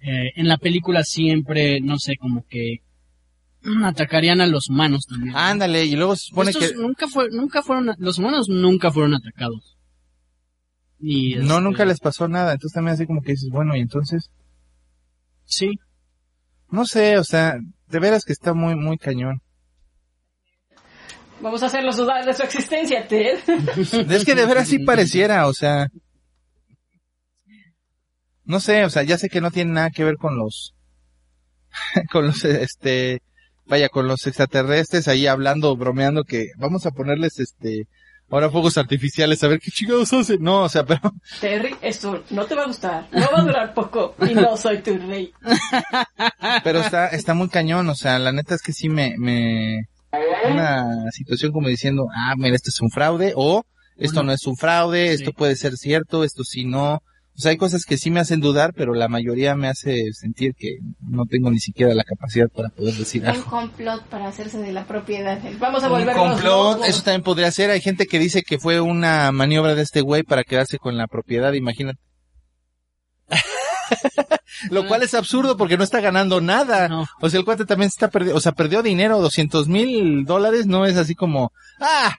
eh, en la película siempre, no sé, como que *clears throat* atacarían a los humanos también. ándale, y luego se supone Estos que, nunca fue, nunca fueron, los humanos nunca fueron atacados. Y, no, este, nunca les pasó nada, entonces también así como que dices, bueno, y entonces, Sí, no sé, o sea, de veras que está muy, muy cañón. Vamos a hacerlos dudar de su existencia, Ted. *laughs* Es que de veras sí pareciera, o sea. No sé, o sea, ya sé que no tiene nada que ver con los. *laughs* con los, este. Vaya, con los extraterrestres ahí hablando, bromeando que vamos a ponerles este. Ahora fuegos artificiales, a ver qué chingados hacen. No, o sea, *laughs* pero. Terry, esto no te va a gustar. No va a durar poco. Y no soy tu rey. Pero está, está muy cañón, o sea, la neta es que sí me, me. Una situación como diciendo, ah, mira, esto es un fraude, o esto no es un fraude, esto sí. puede ser cierto, esto sí no. Sea, hay cosas que sí me hacen dudar, pero la mayoría me hace sentir que no tengo ni siquiera la capacidad para poder decir Un algo. complot para hacerse de la propiedad. Vamos a Un volver complot, eso también podría ser. Hay gente que dice que fue una maniobra de este güey para quedarse con la propiedad, imagínate. *laughs* Lo cual es absurdo porque no está ganando nada. No. O sea, el cuate también está perdiendo, o sea, perdió dinero, 200 mil dólares, no es así como, ah,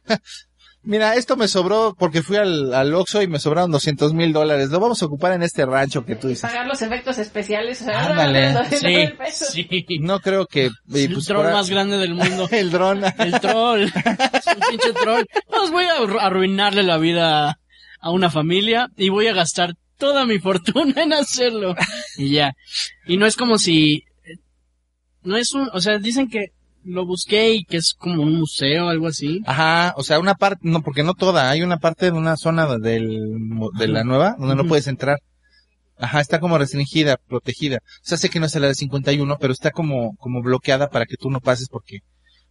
mira, esto me sobró porque fui al, al Oxxo y me sobraron 200 mil dólares, lo vamos a ocupar en este rancho que tú dices. Pagar los efectos especiales. O sea, Ándale. Sí, mil pesos. sí. No creo que, y el pues, troll por- más grande del mundo. *laughs* el dron. El troll. Es un pinche troll. Pues voy a arru- arruinarle la vida a una familia y voy a gastar toda mi fortuna en hacerlo. Y ya. Y no es como si... No es un... O sea, dicen que lo busqué y que es como un museo o algo así. Ajá, o sea, una parte, no, porque no toda, hay una parte de una zona del, de la nueva donde no puedes entrar. Ajá, está como restringida, protegida. O sea, sé que no es la de 51, pero está como, como bloqueada para que tú no pases porque,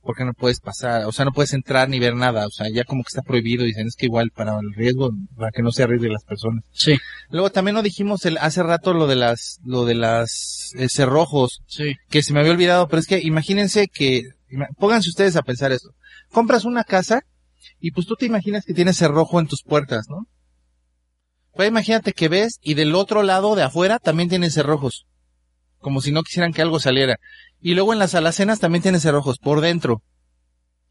porque no puedes pasar, o sea, no puedes entrar ni ver nada, o sea, ya como que está prohibido, dicen, es que igual para el riesgo, para que no se arriesguen las personas. Sí, Luego también no dijimos el, hace rato lo de las, lo de las eh, cerrojos, sí. que se me había olvidado, pero es que imagínense que, pónganse ustedes a pensar esto. Compras una casa y pues tú te imaginas que tienes cerrojo en tus puertas, ¿no? Pues imagínate que ves y del otro lado de afuera también tienen cerrojos. Como si no quisieran que algo saliera. Y luego en las alacenas también tienen cerrojos por dentro.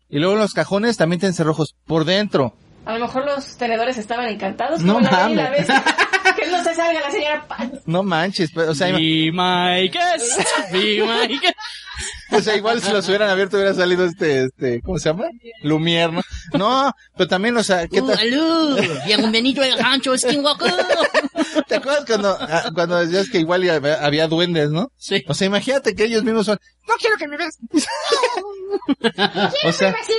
Y luego en los cajones también tienen cerrojos por dentro. A lo mejor los tenedores estaban encantados. No como y la mames. Bestia. *laughs* que no se salga la señora Paz. No manches, pues, o sea, Be my guest. Be my guest. O sea, igual si los hubieran abierto hubiera salido este, este, ¿cómo se llama? Lumière, ¿no? No, pero también, o sea, ¿qué Uh, tal? aló. Bienvenido al rancho Skinwalker. ¿Te acuerdas cuando, ah, cuando decías que igual había, había duendes, no? Sí. O sea, imagínate que ellos mismos son, no quiero que me veas. *laughs* o sea, Sí.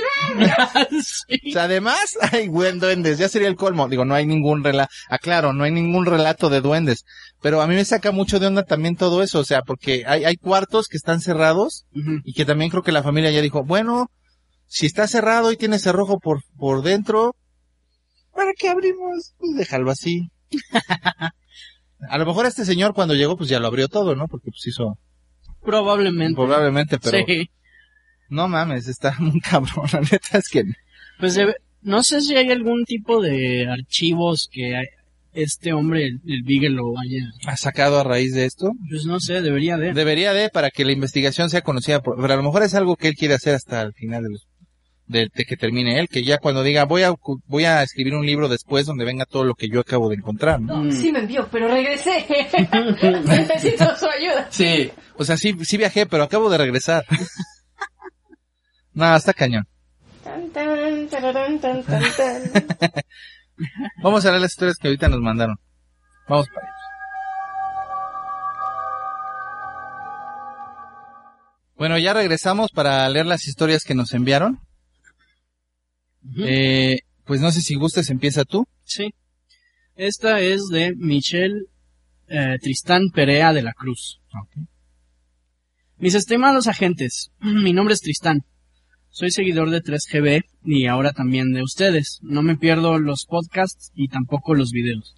*laughs* o sea, además hay buen duendes, ya sería el colmo. Digo, no hay ningún relato, aclaro, no hay ningún relato de duendes. Pero a mí me saca mucho de onda también todo eso, o sea, porque hay, hay cuartos que están cerrados y que también creo que la familia ya dijo, bueno, si está cerrado y tiene cerrojo por, por dentro, ¿para qué abrimos? Pues déjalo así. *laughs* A lo mejor este señor cuando llegó pues ya lo abrió todo, ¿no? Porque pues hizo, Probablemente. probablemente, pero Sí. no mames, está *laughs* muy cabrón, la neta es que Pues debe- no sé si hay algún tipo de archivos que hay- este hombre, el, el Bigelow, haya... ha sacado a raíz de esto. Pues no sé, debería de. Debería de para que la investigación sea conocida, por- pero a lo mejor es algo que él quiere hacer hasta el final de, los- de, de que termine él, que ya cuando diga voy a voy a escribir un libro después donde venga todo lo que yo acabo de encontrar, ¿no? No, sí me envió, pero regresé. *laughs* Necesito su ayuda. Sí, o sea, sí, sí viajé, pero acabo de regresar. *laughs* no, está cañón. Tan, tan, tararán, tan, tan, tan. Vamos a ver las historias que ahorita nos mandaron. Vamos para ellos. Bueno, ya regresamos para leer las historias que nos enviaron. Eh, pues no sé si gustes, empieza tú. Sí. Esta es de Michelle eh, Tristán Perea de la Cruz. Mis estimados agentes, *clears throat* mi nombre es Tristán. Soy seguidor de 3GB y ahora también de ustedes. No me pierdo los podcasts y tampoco los videos.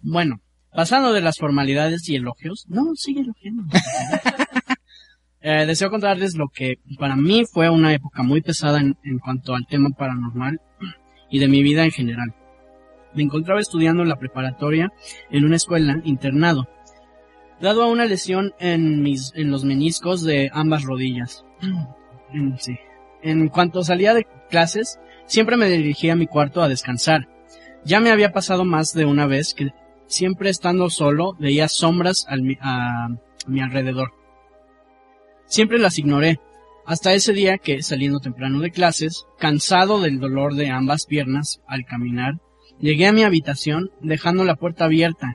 Bueno, pasando de las formalidades y elogios. No, sigue elogiando. *laughs* Eh, deseo contarles lo que para mí fue una época muy pesada en, en cuanto al tema paranormal y de mi vida en general. Me encontraba estudiando en la preparatoria en una escuela internado, dado a una lesión en mis en los meniscos de ambas rodillas. *clears throat* Sí. En cuanto salía de clases, siempre me dirigía a mi cuarto a descansar. Ya me había pasado más de una vez que siempre estando solo veía sombras mi- a, a mi alrededor. Siempre las ignoré, hasta ese día que, saliendo temprano de clases, cansado del dolor de ambas piernas al caminar, llegué a mi habitación dejando la puerta abierta.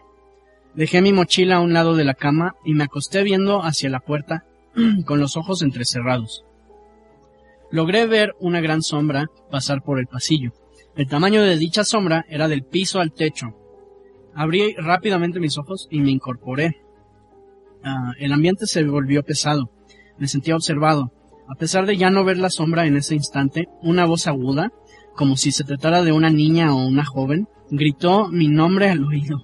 Dejé mi mochila a un lado de la cama y me acosté viendo hacia la puerta *clears throat* con los ojos entrecerrados. Logré ver una gran sombra pasar por el pasillo. El tamaño de dicha sombra era del piso al techo. Abrí rápidamente mis ojos y me incorporé. Ah, el ambiente se volvió pesado. Me sentía observado. A pesar de ya no ver la sombra en ese instante, una voz aguda, como si se tratara de una niña o una joven, gritó mi nombre al oído.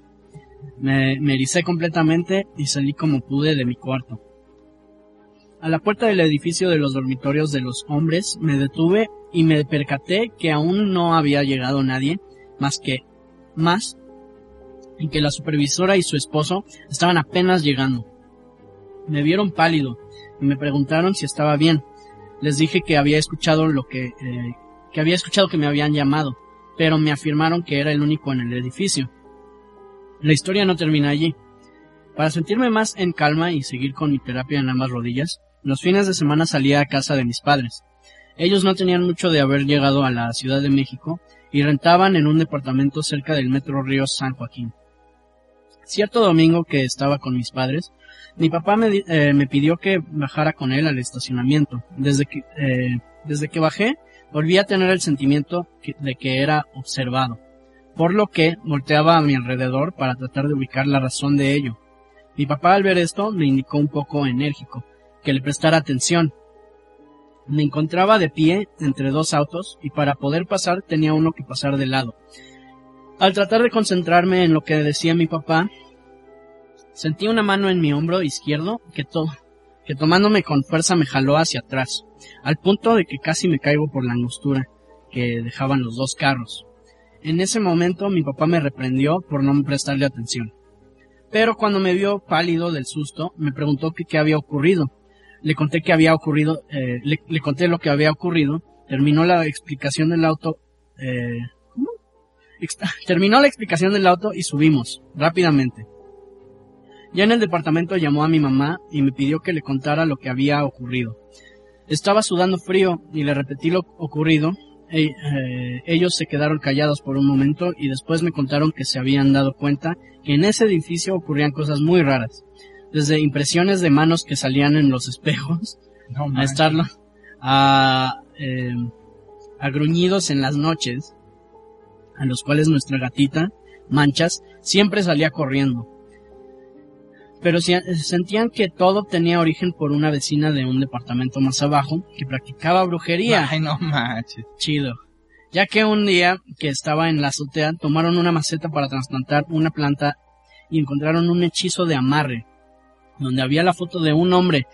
Me, me ericé completamente y salí como pude de mi cuarto. A la puerta del edificio de los dormitorios de los hombres me detuve y me percaté que aún no había llegado nadie más que más y que la supervisora y su esposo estaban apenas llegando. Me vieron pálido y me preguntaron si estaba bien. Les dije que había escuchado lo que, eh, que había escuchado que me habían llamado, pero me afirmaron que era el único en el edificio. La historia no termina allí. Para sentirme más en calma y seguir con mi terapia en ambas rodillas, los fines de semana salía a casa de mis padres. Ellos no tenían mucho de haber llegado a la Ciudad de México y rentaban en un departamento cerca del Metro Río San Joaquín. Cierto domingo que estaba con mis padres, mi papá me, eh, pidió que bajara con él al estacionamiento. Desde que, eh, desde que bajé, volví a tener el sentimiento de que era observado, por lo que volteaba a mi alrededor para tratar de ubicar la razón de ello. Mi papá al ver esto me indicó un poco enérgico, que le prestara atención. Me encontraba de pie entre dos autos y para poder pasar tenía uno que pasar de lado. Al tratar de concentrarme en lo que decía mi papá, sentí una mano en mi hombro izquierdo que, to que tomándome con fuerza me jaló hacia atrás, al punto de que casi me caigo por la angostura que dejaban los dos carros. En ese momento mi papá me reprendió por no prestarle atención. Pero cuando me vio pálido del susto, me preguntó que qué había ocurrido. Le conté que había ocurrido, eh, le, conté lo que había ocurrido, terminó la explicación del auto, eh, ¿cómo? *laughs* Terminó la explicación del auto y subimos, rápidamente. Ya en el departamento llamó a mi mamá y me pidió que le contara lo que había ocurrido. Estaba sudando frío y le repetí lo ocurrido. E- eh, ellos se quedaron callados por un momento y después me contaron que se habían dado cuenta que en ese edificio ocurrían cosas muy raras. Desde impresiones de manos que salían en los espejos No a estarlo, a, eh, a gruñidos en las noches, a los cuales nuestra gatita, Manchas, siempre salía corriendo. Pero si- sentían que todo tenía origen por una vecina de un departamento más abajo que practicaba brujería. Ay, no manches. Chido. Ya que un día que estaba en la azotea tomaron una maceta para trasplantar una planta y encontraron un hechizo de amarre, donde había la foto de un hombre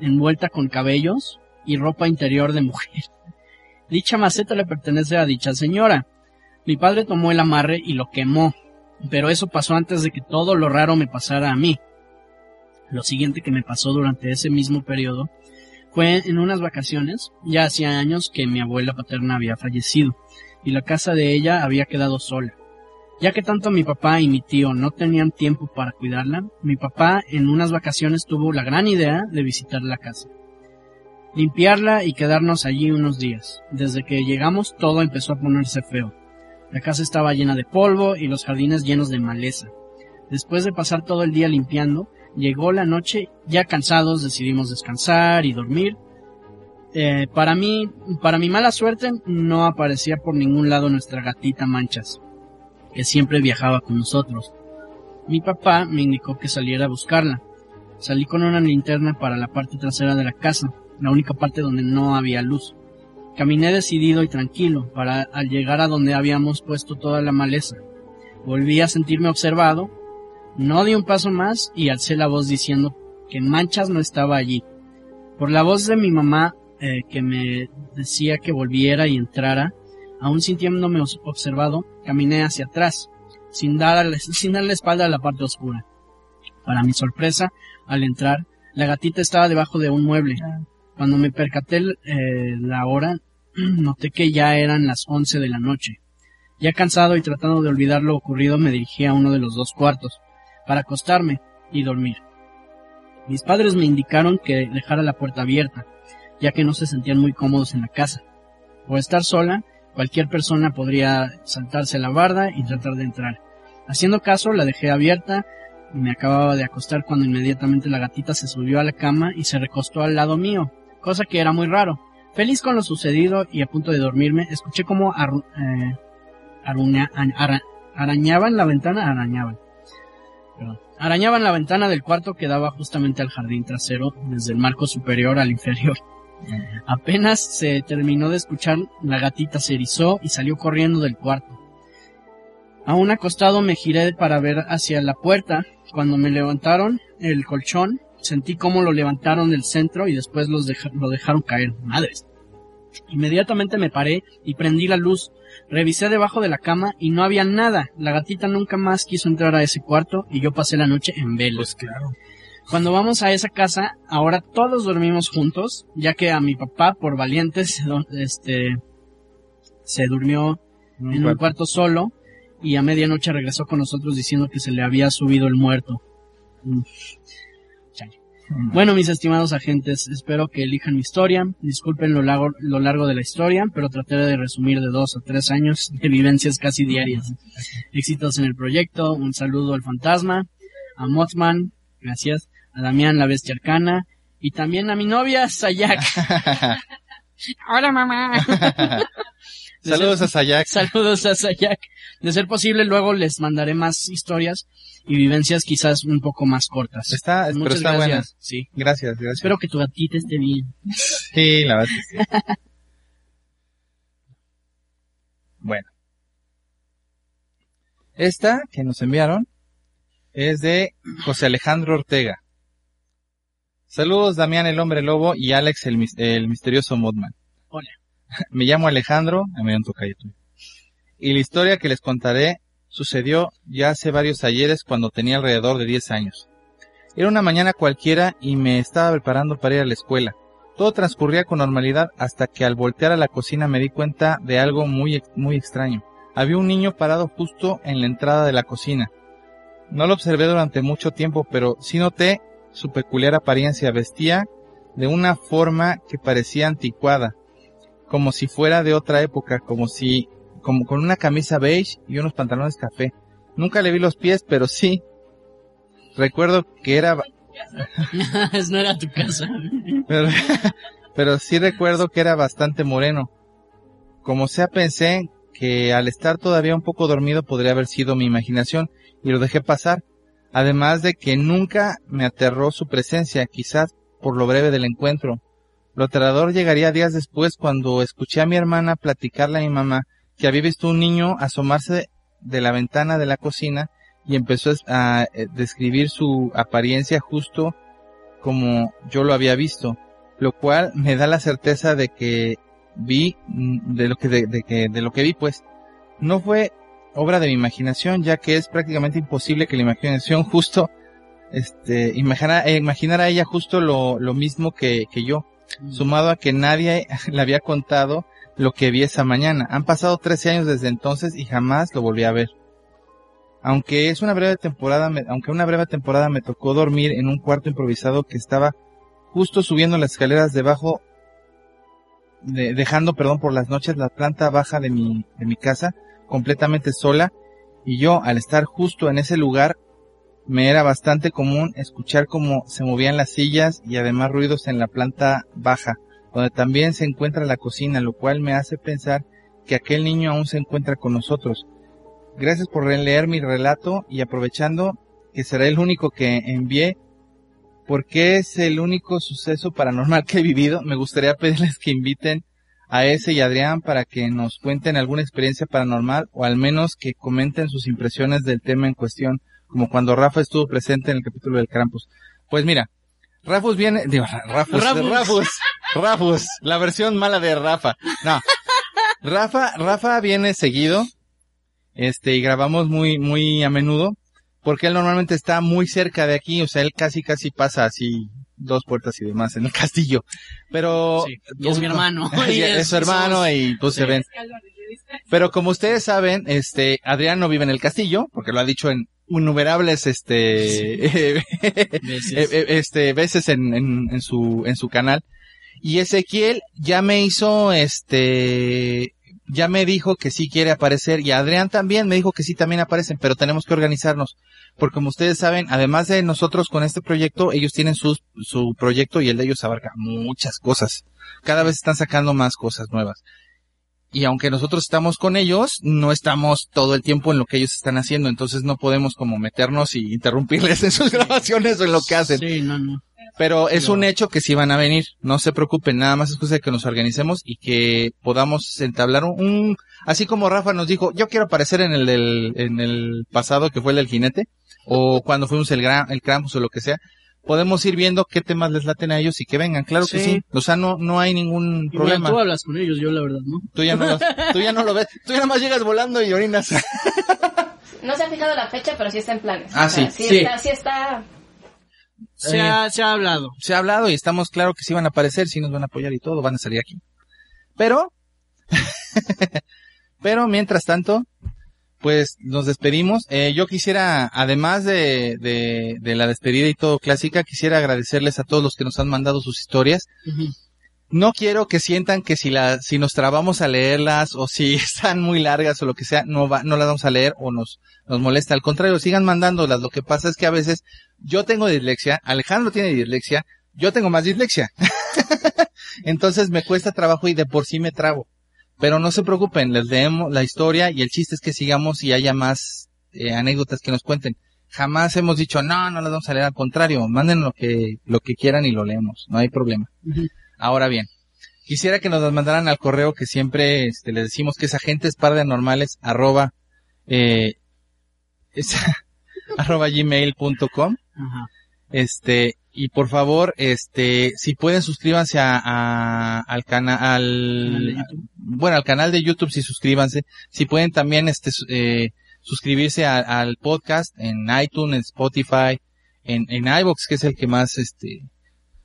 envuelta con cabellos y ropa interior de mujer. *laughs* Dicha maceta le pertenece a dicha señora. Mi padre tomó el amarre y lo quemó, pero eso pasó antes de que todo lo raro me pasara a mí. Lo siguiente que me pasó durante ese mismo periodo fue en unas vacaciones, ya hacía años que mi abuela paterna había fallecido, y la casa de ella había quedado sola. Ya que tanto mi papá y mi tío no tenían tiempo para cuidarla, mi papá en unas vacaciones tuvo la gran idea de visitar la casa. Limpiarla y quedarnos allí unos días. Desde que llegamos todo empezó a ponerse feo. La casa estaba llena de polvo y los jardines llenos de maleza. Después de pasar todo el día limpiando, llegó la noche, ya cansados decidimos descansar y dormir. Eh, para mí, para mi mala suerte, no aparecía por ningún lado nuestra gatita Manchas, que siempre viajaba con nosotros. Mi papá me indicó que saliera a buscarla. Salí con una linterna para la parte trasera de la casa, la única parte donde no había luz. Caminé decidido y tranquilo para al llegar a donde habíamos puesto toda la maleza. Volví a sentirme observado, no di un paso más y alcé la voz diciendo que Manchas no estaba allí. Por la voz de mi mamá eh, que me decía que volviera y entrara, aún sintiéndome observado, caminé hacia atrás, sin dar, sin dar la espalda a la parte oscura. Para mi sorpresa, al entrar, la gatita estaba debajo de un mueble. Cuando me percaté eh, la hora, *clears throat* noté que ya eran las once de la noche. Ya cansado y tratando de olvidar lo ocurrido, me dirigí a uno de los dos cuartos, para acostarme y dormir. Mis padres me indicaron que dejara la puerta abierta, ya que no se sentían muy cómodos en la casa. Por estar sola, cualquier persona podría saltarse la barda y tratar de entrar. Haciendo caso, la dejé abierta, me acababa de acostar cuando inmediatamente la gatita se subió a la cama y se recostó al lado mío, cosa que era muy raro. Feliz con lo sucedido y a punto de dormirme, escuché cómo eh, arañaban la ventana, arañaban. Arañaban la ventana del cuarto que daba justamente al jardín trasero, desde el marco superior al inferior. Apenas se terminó de escuchar, la gatita se erizó y salió corriendo del cuarto. Aún acostado me giré para ver hacia la puerta. Cuando me levantaron el colchón, sentí cómo lo levantaron del centro y después los lo dejaron caer. Madres. Inmediatamente me paré y prendí la luz. Revisé debajo de la cama y no había nada. La gatita nunca más quiso entrar a ese cuarto y yo pasé la noche en vela. Pues claro. Cuando vamos a esa casa, ahora todos dormimos juntos, ya que a mi papá, por valiente, *laughs* se, este, se durmió en un cuarto solo y a medianoche regresó con nosotros diciendo que se le había subido el muerto. Mm. Chale. Bueno, mis estimados agentes, espero que elijan mi historia. Disculpen lo largo, lo largo de la historia, pero trataré de resumir de dos a tres años *laughs* de vivencias casi diarias. Éxitos en el proyecto, un saludo al fantasma, a Mothman, gracias, a Damián la bestia arcana, y también a mi novia, Sayak. *laughs* Hola mamá. *laughs* Saludos a Sayak. Saludos a Sayak. De ser posible, luego les mandaré más historias y vivencias quizás un poco más cortas. Está, pero Muchas está gracias. buena. Sí. Gracias, gracias. Espero que tu gatita esté bien. Sí, la verdad es que sí. *laughs* Bueno. Esta que nos enviaron es de José Alejandro Ortega. Saludos Damián el hombre lobo y Alex el, el misterioso Modman. Hola. *laughs* Me llamo Alejandro, me. Y la historia que les contaré sucedió ya hace varios ayeres cuando tenía alrededor de 10 años. Era una mañana cualquiera y me estaba preparando para ir a la escuela. Todo transcurría con normalidad hasta que al voltear a la cocina me di cuenta de algo muy, muy extraño. Había un niño parado justo en la entrada de la cocina. No lo observé durante mucho tiempo, pero sí noté su peculiar apariencia. Vestía de una forma que parecía anticuada, como si fuera de otra época, como si, como con una camisa beige y unos pantalones café. Nunca le vi los pies, pero sí. Recuerdo que era *laughs* no era tu casa. *laughs* pero, pero sí recuerdo que era bastante moreno. Como sea pensé que al estar todavía un poco dormido podría haber sido mi imaginación y lo dejé pasar. Además de que nunca me aterró su presencia, quizás por lo breve del encuentro. Lo aterrador llegaría días después cuando escuché a mi hermana platicarle a mi mamá que había visto un niño asomarse de la ventana de la cocina y empezó a eh, describir su apariencia justo como yo lo había visto, lo cual me da la certeza de que vi, mm, de lo que, de, de que, de lo que vi pues, no fue obra de mi imaginación, ya que es prácticamente imposible que la imaginación justo, este, imaginara, eh, imaginara a ella justo lo, lo mismo que, que yo, sumado a que nadie *laughs* le había contado lo que vi esa mañana. Han pasado 13 años desde entonces y jamás lo volví a ver. Aunque es una breve temporada, me- aunque una breve temporada me tocó dormir en un cuarto improvisado que estaba justo subiendo las escaleras debajo, de- dejando, perdón, por las noches la planta baja de mi, de mi casa completamente sola y yo al estar justo en ese lugar me era bastante común escuchar cómo se movían las sillas y además ruidos en la planta baja, donde también se encuentra la cocina, lo cual me hace pensar que aquel niño aún se encuentra con nosotros. Gracias por releer mi relato y aprovechando que será el único que envié, porque es el único suceso paranormal que he vivido, me gustaría pedirles que inviten a ese y Adrián para que nos cuenten alguna experiencia paranormal o al menos que comenten sus impresiones del tema en cuestión, como cuando Rafa estuvo presente en el capítulo del Krampus. Pues mira, Rafus viene, digo, Rafus, Rafus. Rafus, Rafus, la versión mala de Rafa. No, Rafa, Rafa viene seguido, este, y grabamos muy, muy a menudo, porque él normalmente está muy cerca de aquí, o sea, él casi, casi pasa así dos puertas y demás en el *laughs* castillo. Pero, Sí, y es mi hermano. *laughs* y es, es- su hermano somos- y pues se ven. Pero como ustedes saben, este, Adrián no vive en el castillo, porque lo ha dicho en innumerables, este, *laughs* Veces. eh, eh, este, veces en, en, en su, en su canal. Y Ezequiel ya me hizo, este, ya me dijo que sí quiere aparecer y Adrián también me dijo que sí también aparecen, pero tenemos que organizarnos. Porque como ustedes saben, además de nosotros con este proyecto, ellos tienen su, su proyecto y el de ellos abarca muchas cosas. Cada vez están sacando más cosas nuevas. Y aunque nosotros estamos con ellos, no estamos todo el tiempo en lo que ellos están haciendo, entonces no podemos como meternos y interrumpirles en sus *laughs* grabaciones o en lo que hacen. Sí, no, no. Pero es un hecho que sí van a venir. No se preocupen, nada más es cosa de que nos organicemos y que podamos entablar un, un- así como Rafa nos dijo, yo quiero aparecer en el del, en el pasado que fue el del jinete, o cuando fuimos el gran, el Krampus o lo que sea, podemos ir viendo qué temas les laten a ellos y que vengan, claro que Sí. O sea, no, no hay ningún Y problema. tú hablas con ellos, yo la verdad, ¿no? Tú ya no, los- tú ya no lo ves, tú ya nada más llegas volando y orinas. *laughs* No se ha fijado la fecha, pero sí está en planes. Ah, O sea, sí, sí. sí. Está, sí está. Se, Eh. ha, se ha hablado. se ha hablado y estamos claro que sí van a aparecer, sí nos van a apoyar y todo, van a salir aquí. Pero, *laughs* pero mientras tanto, pues nos despedimos. Eh, yo quisiera, además de, de, de la despedida y todo clásica, quisiera agradecerles a todos los que nos han mandado sus historias. No quiero que sientan que si la, si nos trabamos a leerlas o si *laughs* están muy largas o lo que sea, no va, no las vamos a leer o nos, nos molesta. Al contrario, sigan mandándolas. Lo que pasa es que a veces yo tengo dislexia, Alejandro tiene dislexia, yo tengo más dislexia. *laughs* Entonces me cuesta trabajo y de por sí me trabo. Pero no se preocupen, les leemos la historia y el chiste es que sigamos y haya más eh, anécdotas que nos cuenten. Jamás hemos dicho, no, no las vamos a leer, al contrario, manden lo que, lo que quieran y lo leemos, no hay problema. Ahora bien, quisiera que nos las mandaran al correo que siempre este, les decimos que es agentes paranormales arroba, eh, es, *laughs* arroba gmail.com. Este, y por favor, este, si pueden suscríbanse a, a- al canal, al, bueno, al canal de YouTube, si suscríbanse. Si pueden también, este, eh, suscribirse a- al podcast en iTunes, en Spotify, en, en iVoox, que es el que más, este,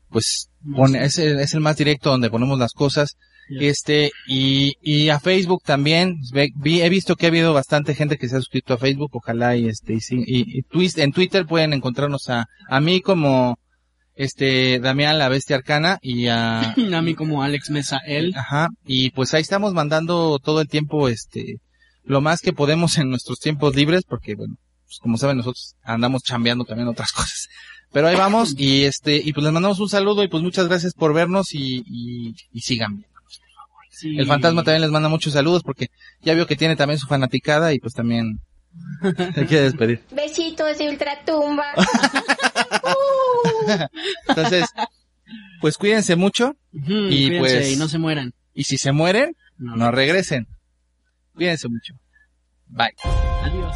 pues, pone, es, el- es el más directo donde ponemos las cosas. Este, y, y a Facebook también, vi- he visto que ha habido bastante gente que se ha suscrito a Facebook, ojalá y este, y, y- y twist- en Twitter pueden encontrarnos a, a mí como, este, Damián la Bestia Arcana y a, *laughs* A mí como Alex Mesa, él. ajá, y pues ahí estamos mandando todo el tiempo, este, lo más que podemos en nuestros tiempos libres, porque bueno, pues como saben nosotros andamos chambeando también otras *laughs* cosas. Pero ahí vamos y este, y pues les mandamos un saludo y pues muchas gracias por vernos y, y, y sigan bien. Sí. El fantasma también les manda muchos saludos porque ya vio que tiene también su fanaticada y pues también *laughs* se quiere despedir. Besitos de ultratumba. *laughs* Entonces, pues cuídense mucho y cuídense pues- y no se mueran. y si se mueren, No. no regresen. Cuídense mucho. Bye. Adiós.